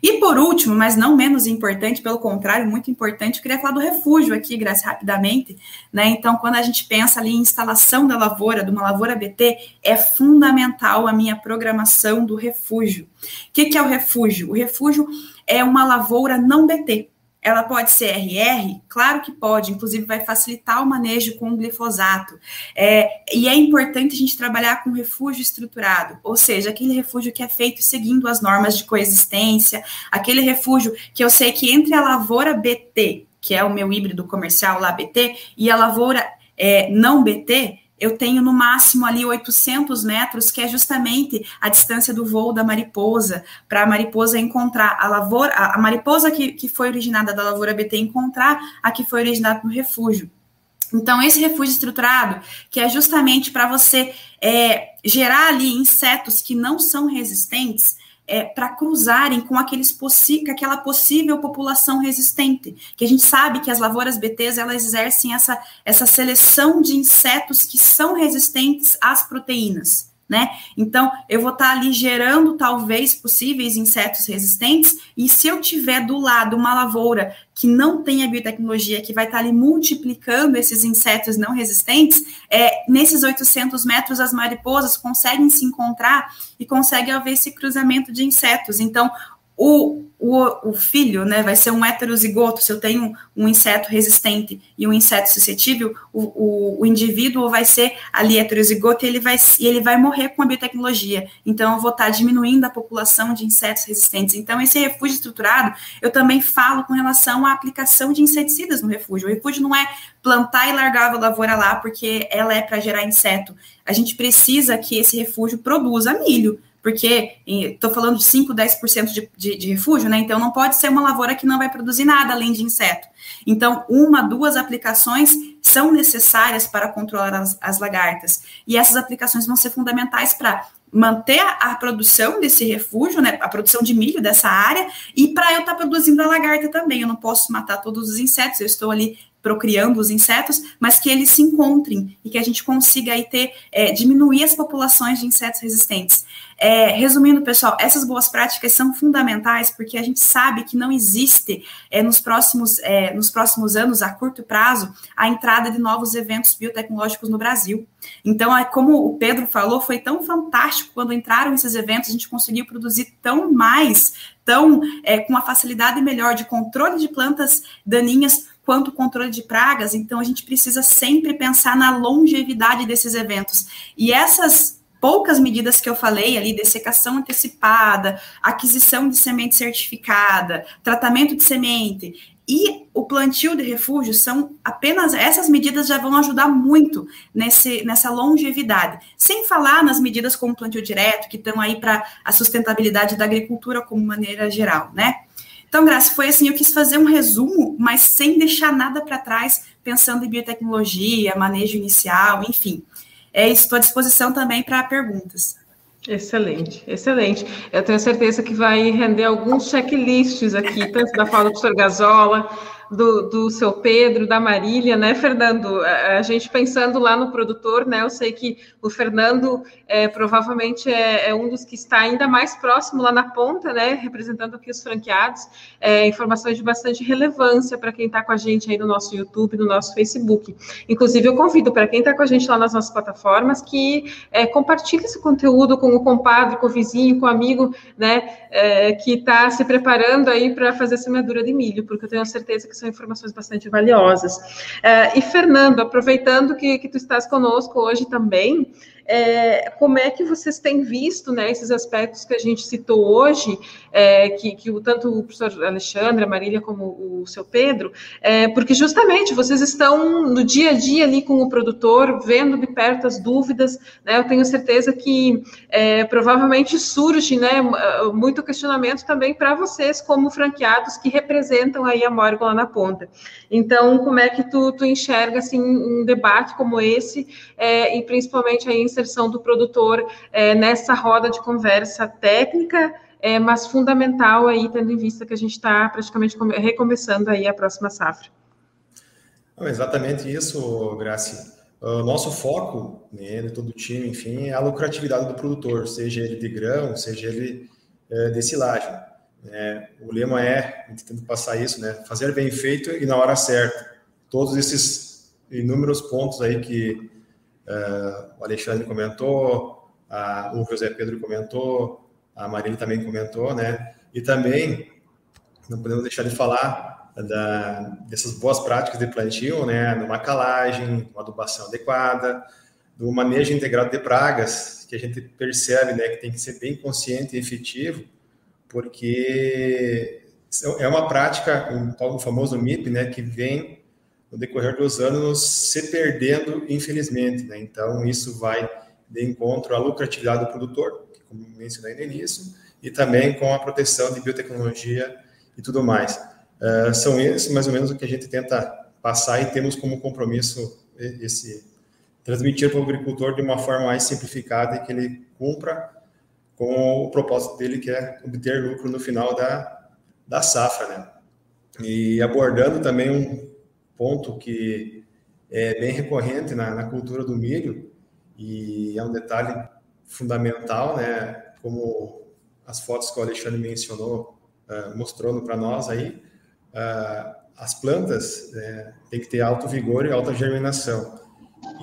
E por último, mas não menos importante, pelo contrário, muito importante, eu queria falar do refúgio aqui, Graça, rapidamente. Né? Então, quando a gente pensa ali em instalação da lavoura, de uma lavoura BT, é fundamental a minha programação do refúgio. O que, que é o refúgio? O refúgio é uma lavoura não BT. Ela pode ser RR? Claro que pode, inclusive vai facilitar o manejo com o glifosato. É, e é importante a gente trabalhar com refúgio estruturado, ou seja, aquele refúgio que é feito seguindo as normas de coexistência, aquele refúgio que eu sei que entre a lavoura BT, que é o meu híbrido comercial lá BT, e a lavoura é, não BT, eu tenho no máximo ali 800 metros, que é justamente a distância do voo da mariposa, para a mariposa encontrar a lavoura, a, mariposa que, que foi originada da lavoura BT encontrar a que foi originada no refúgio. Então, esse refúgio estruturado, que é justamente para você é, gerar ali insetos que não são resistentes, é, para cruzarem com, aqueles com aquela possível população resistente. Que a gente sabe que as lavouras BTs elas exercem essa, essa seleção de insetos que são resistentes às proteínas né? Então, eu vou estar ali gerando talvez possíveis insetos resistentes, e se eu tiver do lado uma lavoura que não tem a biotecnologia, que vai estar ali multiplicando esses insetos não resistentes, é, nesses 800 metros as mariposas conseguem se encontrar e conseguem haver esse cruzamento de insetos. Então, o, o, o, filho, né, vai ser um heterozigoto, se eu tenho um inseto resistente e um inseto suscetível, o, o, o indivíduo vai ser ali heterozigoto e ele vai, e ele vai morrer com a biotecnologia. Então, eu vou estar diminuindo a população de insetos resistentes. Então, esse refúgio estruturado, eu também falo com relação à aplicação de inseticidas no refúgio. O refúgio não é plantar e largar a lavoura lá porque ela é para gerar inseto. A gente precisa que esse refúgio produza milho porque estou falando de 5, 10% de, de, de refúgio, né? Então não pode ser uma lavoura que não vai produzir nada além de inseto. Então, uma, duas aplicações são necessárias para controlar as, as lagartas. E essas aplicações vão ser fundamentais para manter a, a, produção desse refúgio, né, a produção de milho dessa área, e para eu estar tá produzindo a lagarta também. Eu não posso matar todos os insetos, eu estou ali procriando os insetos, mas que eles se encontrem e que a gente consiga aí ter, é, diminuir as populações de insetos resistentes. É, resumindo, pessoal, essas boas práticas são fundamentais porque a gente sabe que não existe é, nos, próximos, é, nos próximos anos, a curto prazo, a entrada de novos eventos biotecnológicos no Brasil. Então, é, como o Pedro falou, foi tão fantástico quando entraram esses eventos, a gente conseguiu produzir tão mais, tão é, com uma facilidade melhor de controle de plantas daninhas quanto controle de pragas. Então, a gente precisa sempre pensar na longevidade desses eventos. E essas poucas medidas que eu falei ali, dessecação antecipada, aquisição de semente certificada, tratamento de semente e o plantio de refúgio são apenas essas medidas já vão ajudar muito nesse, nessa longevidade. Sem falar nas medidas como plantio direto, que estão aí para a sustentabilidade da agricultura como maneira geral, né? Então, Graça, foi assim, eu quis fazer um resumo, mas sem deixar nada para trás, pensando em biotecnologia, manejo inicial, enfim é, estou à disposição também para perguntas. Excelente, excelente. Eu tenho certeza que vai render alguns checklists aqui, tanto da fala do professor Gazola, do, do seu Pedro, da Marília, né, Fernando? A, a, gente pensando lá no produtor, né? Eu sei que o Fernando é, provavelmente é, é, um dos que está ainda mais próximo lá na ponta, né? Representando aqui os franqueados. É, informações de bastante relevância para quem está com a gente aí no nosso YouTube, no nosso Facebook. Inclusive, eu convido para quem está com a gente lá nas nossas plataformas que é, compartilhe esse conteúdo com o compadre, com o vizinho, com o amigo, né? É, que está se preparando aí para fazer semeadura de milho, porque eu tenho certeza que são informações bastante valiosas. Uh, e, Fernando, aproveitando que, que tu estás conosco hoje também, é, como é que vocês têm visto né, esses aspectos que a gente citou hoje, é, que, que o, tanto o professor Alexandre, a Marília, como o seu Pedro, é, porque justamente vocês estão no dia a dia ali com o produtor, vendo de perto as dúvidas, né, eu tenho certeza que é, provavelmente surge né, muito questionamento também para vocês, como franqueados que representam aí a Morgan lá na ponta. Então, como é que tu, tu enxerga assim, um debate como esse, é, e principalmente em inserção do produtor é, nessa roda de conversa técnica, é, mas fundamental aí, tendo em vista que a gente está praticamente recomeçando aí a próxima safra. exatamente isso, Graci. O nosso foco, né, de todo o time, enfim, é a lucratividade do produtor, seja ele de grão, seja ele é, de silagem. É, o lema é, a gente tenta passar isso, né, fazer bem feito e na hora certa. Todos esses inúmeros pontos aí que Uh, o Alexandre comentou, o José Pedro comentou, a Marília também comentou, né? E também não podemos deixar de falar da, dessas boas práticas de plantio, né? Numa calagem, uma adubação adequada, do manejo integrado de pragas, que a gente percebe, né? Que tem que ser bem consciente e efetivo, porque é uma prática, um, famoso MIP, né? Que vem no decorrer dos anos se perdendo, infelizmente. Né? Então, isso vai de encontro à lucratividade do produtor, como mencionei no início, e também com a proteção de biotecnologia e tudo mais. Uh, são esses, mais ou menos, o que a gente tenta passar e temos como compromisso esse transmitir para o agricultor de uma forma mais simplificada e que ele cumpra com o propósito dele, que é obter lucro no final da, da safra, né? E abordando também um, ponto que é bem recorrente na, na cultura do milho e é um detalhe fundamental, né? Como as fotos que o Alexandre mencionou, uh, mostrando para nós aí, uh, as plantas né, têm que ter alto vigor e alta germinação.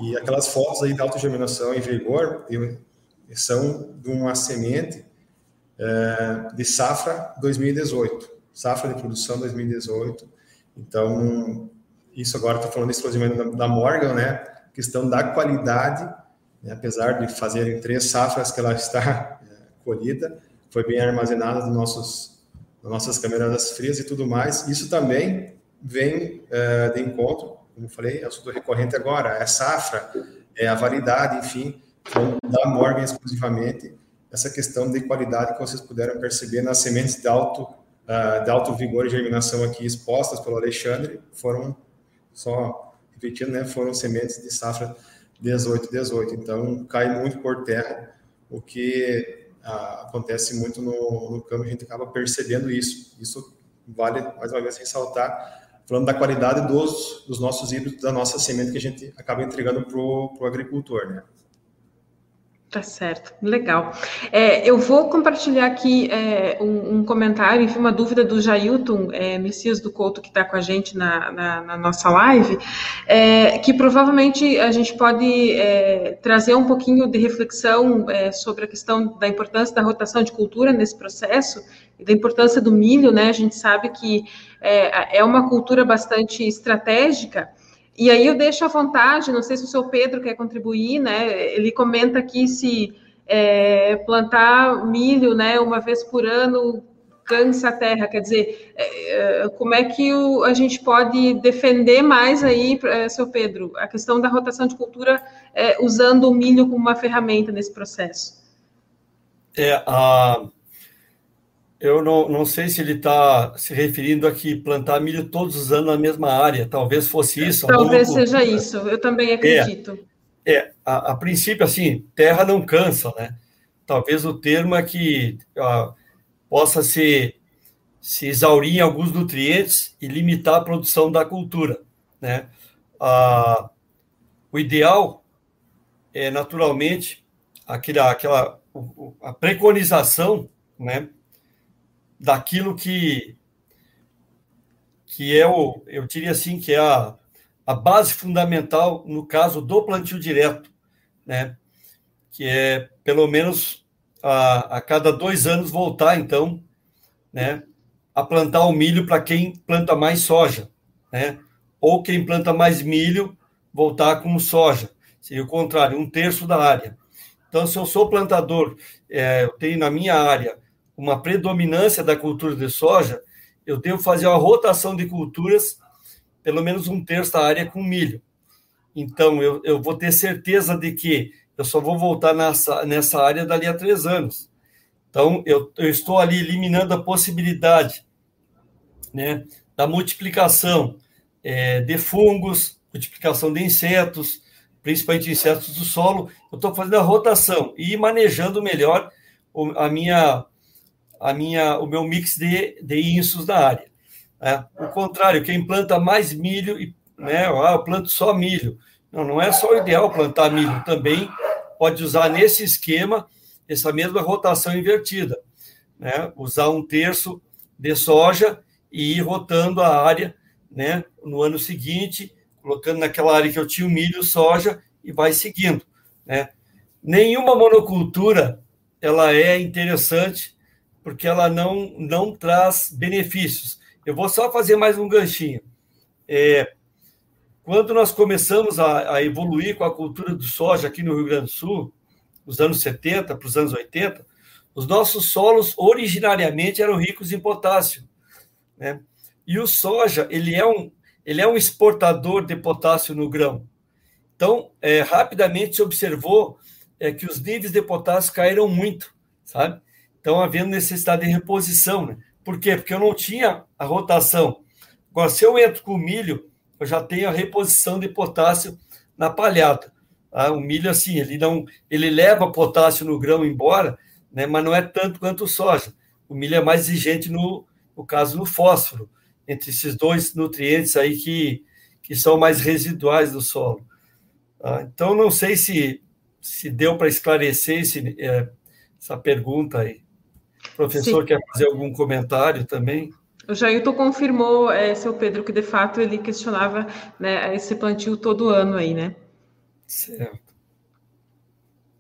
E aquelas fotos aí de alta germinação e vigor são de uma semente uh, de safra 2018, safra de produção 2018. Então, isso agora estou falando exclusivamente da, da Morgan, né? Questão da qualidade? Apesar de fazerem três safras que ela está é, colhida, foi bem armazenada nos nossos, nas nossas câmeras frias e tudo mais. Isso também vem é, de encontro, como falei, é assunto recorrente agora, é safra, é a validade, enfim, então, da Morgan exclusivamente, essa questão de qualidade que vocês puderam perceber nas sementes de alto, uh, de alto vigor e germinação aqui expostas pelo Alexandre, foram só repetindo, né, foram sementes de safra 18, 18. Então, cai muito por terra, o que ah, acontece muito no, no campo, a gente acaba percebendo isso. Isso vale, mais uma vez, ressaltar falando da qualidade dos, dos nossos híbridos, da nossa semente que a gente acaba entregando para o agricultor, né? Tá certo, legal. É, eu vou compartilhar aqui é, um, um, comentário, enfim, uma dúvida do Jailton é, Messias do Couto, que está com a gente na, na, na nossa live, é, que provavelmente a gente pode é, trazer um pouquinho de reflexão é, sobre a questão da importância da rotação de cultura nesse processo da importância do milho, né? A gente sabe que é, é uma cultura bastante estratégica e aí eu deixo à vontade, não sei se o seu Pedro quer contribuir, né? Ele comenta aqui se é, plantar milho, né, uma vez por ano cansa a terra, quer dizer, é, é como é que o, a gente pode defender mais aí, é, seu Pedro, a questão da rotação de cultura é, usando o milho como uma ferramenta nesse processo? É, a, eu não, não sei se ele está se referindo aqui plantar milho todos os anos na mesma área. Talvez fosse isso. Talvez seja isso. Eu também acredito. É, é a, a, princípio, assim, terra não cansa, né? Talvez o termo é que ó, possa se, se exaurir em alguns nutrientes e limitar a produção da cultura, né? Ah, o ideal é, naturalmente, aquela, aquela a preconização, né? Daquilo que que é o, eu diria assim, que é a, a base fundamental no caso do plantio direto, né? Que é pelo menos a, a cada dois anos voltar, então, né? A plantar o milho para quem planta mais soja, né? Ou quem planta mais milho voltar com soja. Seria o contrário, um terço da área. Então, se eu sou plantador, é, eu tenho na minha área uma predominância da cultura de soja, eu devo fazer uma rotação de culturas, pelo menos um terço da área com milho. Então, eu, eu vou ter certeza de que eu só vou voltar nessa, nessa área dali a três anos. Então, eu, eu estou ali eliminando a possibilidade né, da multiplicação é, de fungos, multiplicação de insetos, principalmente insetos do solo. Eu estou fazendo a rotação e manejando melhor a minha a minha, o meu mix de, de insos da área. Né? O contrário, quem planta mais milho, né, ah, eu planto só milho. Não, não é só o ideal plantar milho, também pode usar nesse esquema essa mesma rotação invertida. Né? Usar um terço de soja e ir rotando a área né, no ano seguinte, colocando naquela área que eu tinha o milho, soja, e vai seguindo. Né? Nenhuma monocultura ela é interessante porque ela não, não traz benefícios. Eu vou só fazer mais um ganchinho. É, quando nós começamos a, a, evoluir com a cultura do soja aqui no Rio Grande do Sul, nos anos 70 para os anos 80, os nossos solos originariamente eram ricos em potássio. Né? E o soja, ele é um, ele é um exportador de potássio no grão. Então, é, rapidamente se observou é, que os níveis de potássio caíram muito, sabe? Então, havendo necessidade de reposição. Né? Por quê? Porque eu não tinha a rotação. Agora, se eu entro com milho, eu já tenho a reposição de potássio na palhada. Tá? O milho, assim, ele não, ele leva potássio no grão embora, né? mas não é tanto quanto o soja. O milho é mais exigente no, no caso no fósforo, entre esses dois nutrientes aí que, que são mais residuais do solo. Tá? Então, não sei se, se deu para esclarecer esse, é, essa pergunta aí. O professor Sim. quer fazer algum comentário também? O Jailton confirmou, é, seu Pedro, que de fato ele questionava né, esse plantio todo ano aí, né? Certo.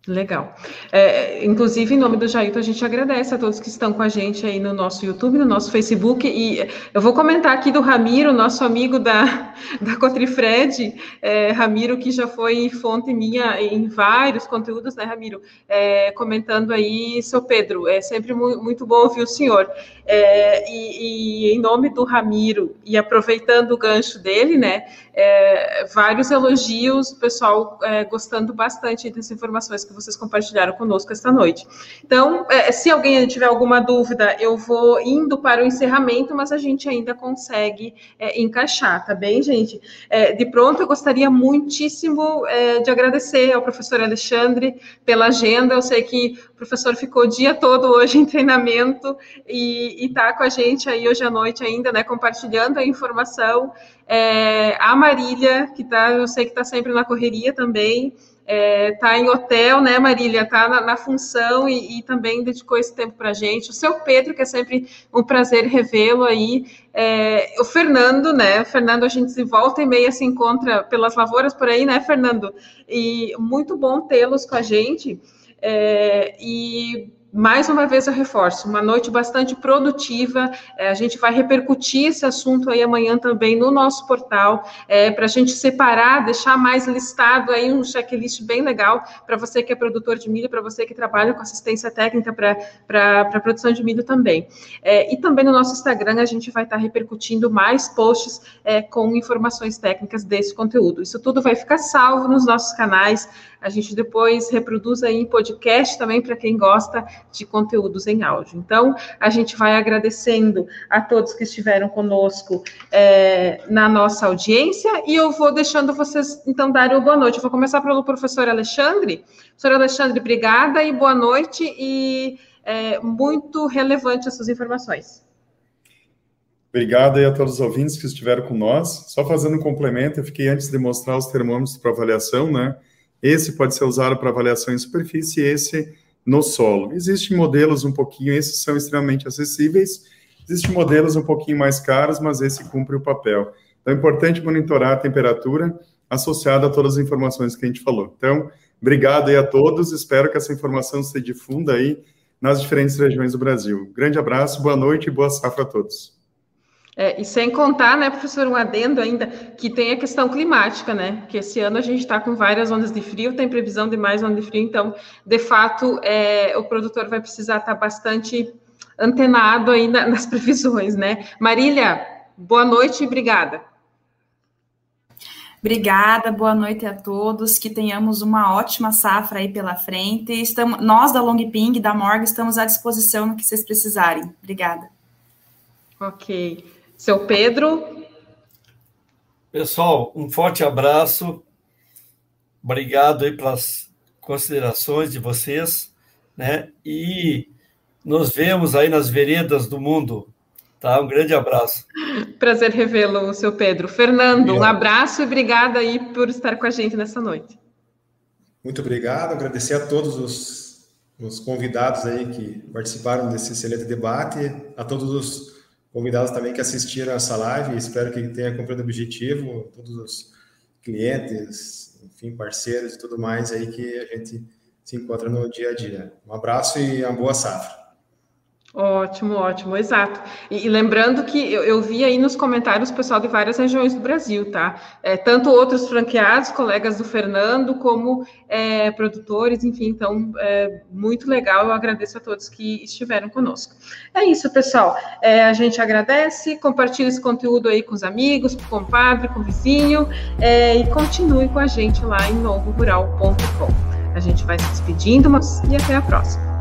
Legal. É, inclusive, em nome do Jailton, a gente agradece a todos que estão com a gente aí no nosso YouTube, no nosso Facebook. E eu vou comentar aqui do Ramiro, nosso amigo da, <laughs> da Cotrifred, é, Ramiro, que já foi fonte minha em vários conteúdos, né, Ramiro? É, comentando aí, seu Pedro, é sempre muito bom ouvir o senhor. É, e, e, em nome do Ramiro, e aproveitando o gancho dele, né, é, vários elogios, o pessoal é, gostando bastante das informações que vocês compartilharam conosco esta noite. Então, é, se alguém tiver alguma dúvida, eu vou indo para o encerramento, mas a gente ainda consegue é, encaixar, tá bem, gente? É, de pronto, eu gostaria muitíssimo é, de agradecer ao professor Alexandre pela agenda. Eu sei que o professor ficou o dia todo hoje <laughs> em treinamento e está com a gente aí hoje à noite ainda, né, compartilhando a informação. É, a Marília, que tá, eu sei que está sempre na correria também, está é, em hotel, né, Marília? Está na, na, função e, e, também dedicou esse tempo para a gente. O seu Pedro, que é sempre um prazer revê-lo aí. É, o Fernando, né? O Fernando, a gente se volta e meia se encontra pelas lavouras por aí, né, Fernando? E muito bom tê-los com a gente. É, e mais uma vez eu reforço, uma noite bastante produtiva. É, a gente vai repercutir esse assunto aí amanhã também no nosso portal, é, para a gente separar, deixar mais listado aí um checklist bem legal para você que é produtor de milho, para você que trabalha com assistência técnica para produção de milho também. É, e também no nosso Instagram a gente vai estar tá repercutindo mais posts é, com informações técnicas desse conteúdo. Isso tudo vai ficar salvo nos nossos canais. A gente depois reproduz aí em podcast também para quem gosta de conteúdos em áudio. Então, a gente vai agradecendo a todos que estiveram conosco é, na nossa audiência e eu vou deixando vocês, então, darem boa noite. Eu vou começar pelo professor Alexandre. Professor Alexandre, obrigada e boa noite e é, muito relevante essas informações. Obrigado aí a todos os ouvintes que estiveram com nós. Só fazendo um complemento, eu fiquei antes de mostrar os termômetros para avaliação, né? Esse pode ser usado para avaliação em superfície esse no solo. Existem modelos um pouquinho, esses são extremamente acessíveis, existem modelos um pouquinho mais caros, mas esse cumpre o papel. Então é importante monitorar a temperatura associada a todas as informações que a gente falou. Então, obrigado aí a todos, espero que essa informação se difunda aí nas diferentes regiões do Brasil. Grande abraço, boa noite e boa safra a todos. É, e sem contar, né, professor, um adendo ainda, que tem a questão climática, né? Que esse ano a gente está com várias ondas de frio, tem previsão de mais ondas de frio, então, de fato, é, o produtor vai precisar estar tá bastante antenado aí nas <laughs> previsões, né? Marília, boa noite e obrigada. Obrigada, boa noite a todos, que tenhamos uma ótima safra aí pela frente. Estamos, nós da Longping, da Morgan, estamos à disposição no que vocês precisarem. Obrigada. Ok. Seu Pedro. Pessoal, um forte abraço. Obrigado aí pelas considerações de vocês, né? E nos vemos aí nas veredas do mundo. Tá? Um grande abraço. Prazer revê-lo, seu Pedro. Fernando, um abraço e obrigada aí por estar com a gente nessa noite. Muito obrigado, agradecer a todos os, os convidados aí que participaram desse excelente debate, a todos os convidados também que assistiram essa live. Espero que tenha cumprido o objetivo, todos os clientes, enfim, parceiros e tudo mais aí que a gente se encontra no dia a dia. Um abraço e uma boa safra. Ótimo, ótimo, exato. E, e lembrando que eu, eu, vi aí nos comentários o pessoal de várias regiões do Brasil, tá? É, tanto outros franqueados, colegas do Fernando, como é, produtores, enfim, então, é, muito legal. Eu agradeço a todos que estiveram conosco. É isso, pessoal. É, a gente agradece, compartilhe esse conteúdo aí com os amigos, com o compadre, com o vizinho, é, e continue com a gente lá em novorural.com. A gente vai se despedindo, mas e até a próxima.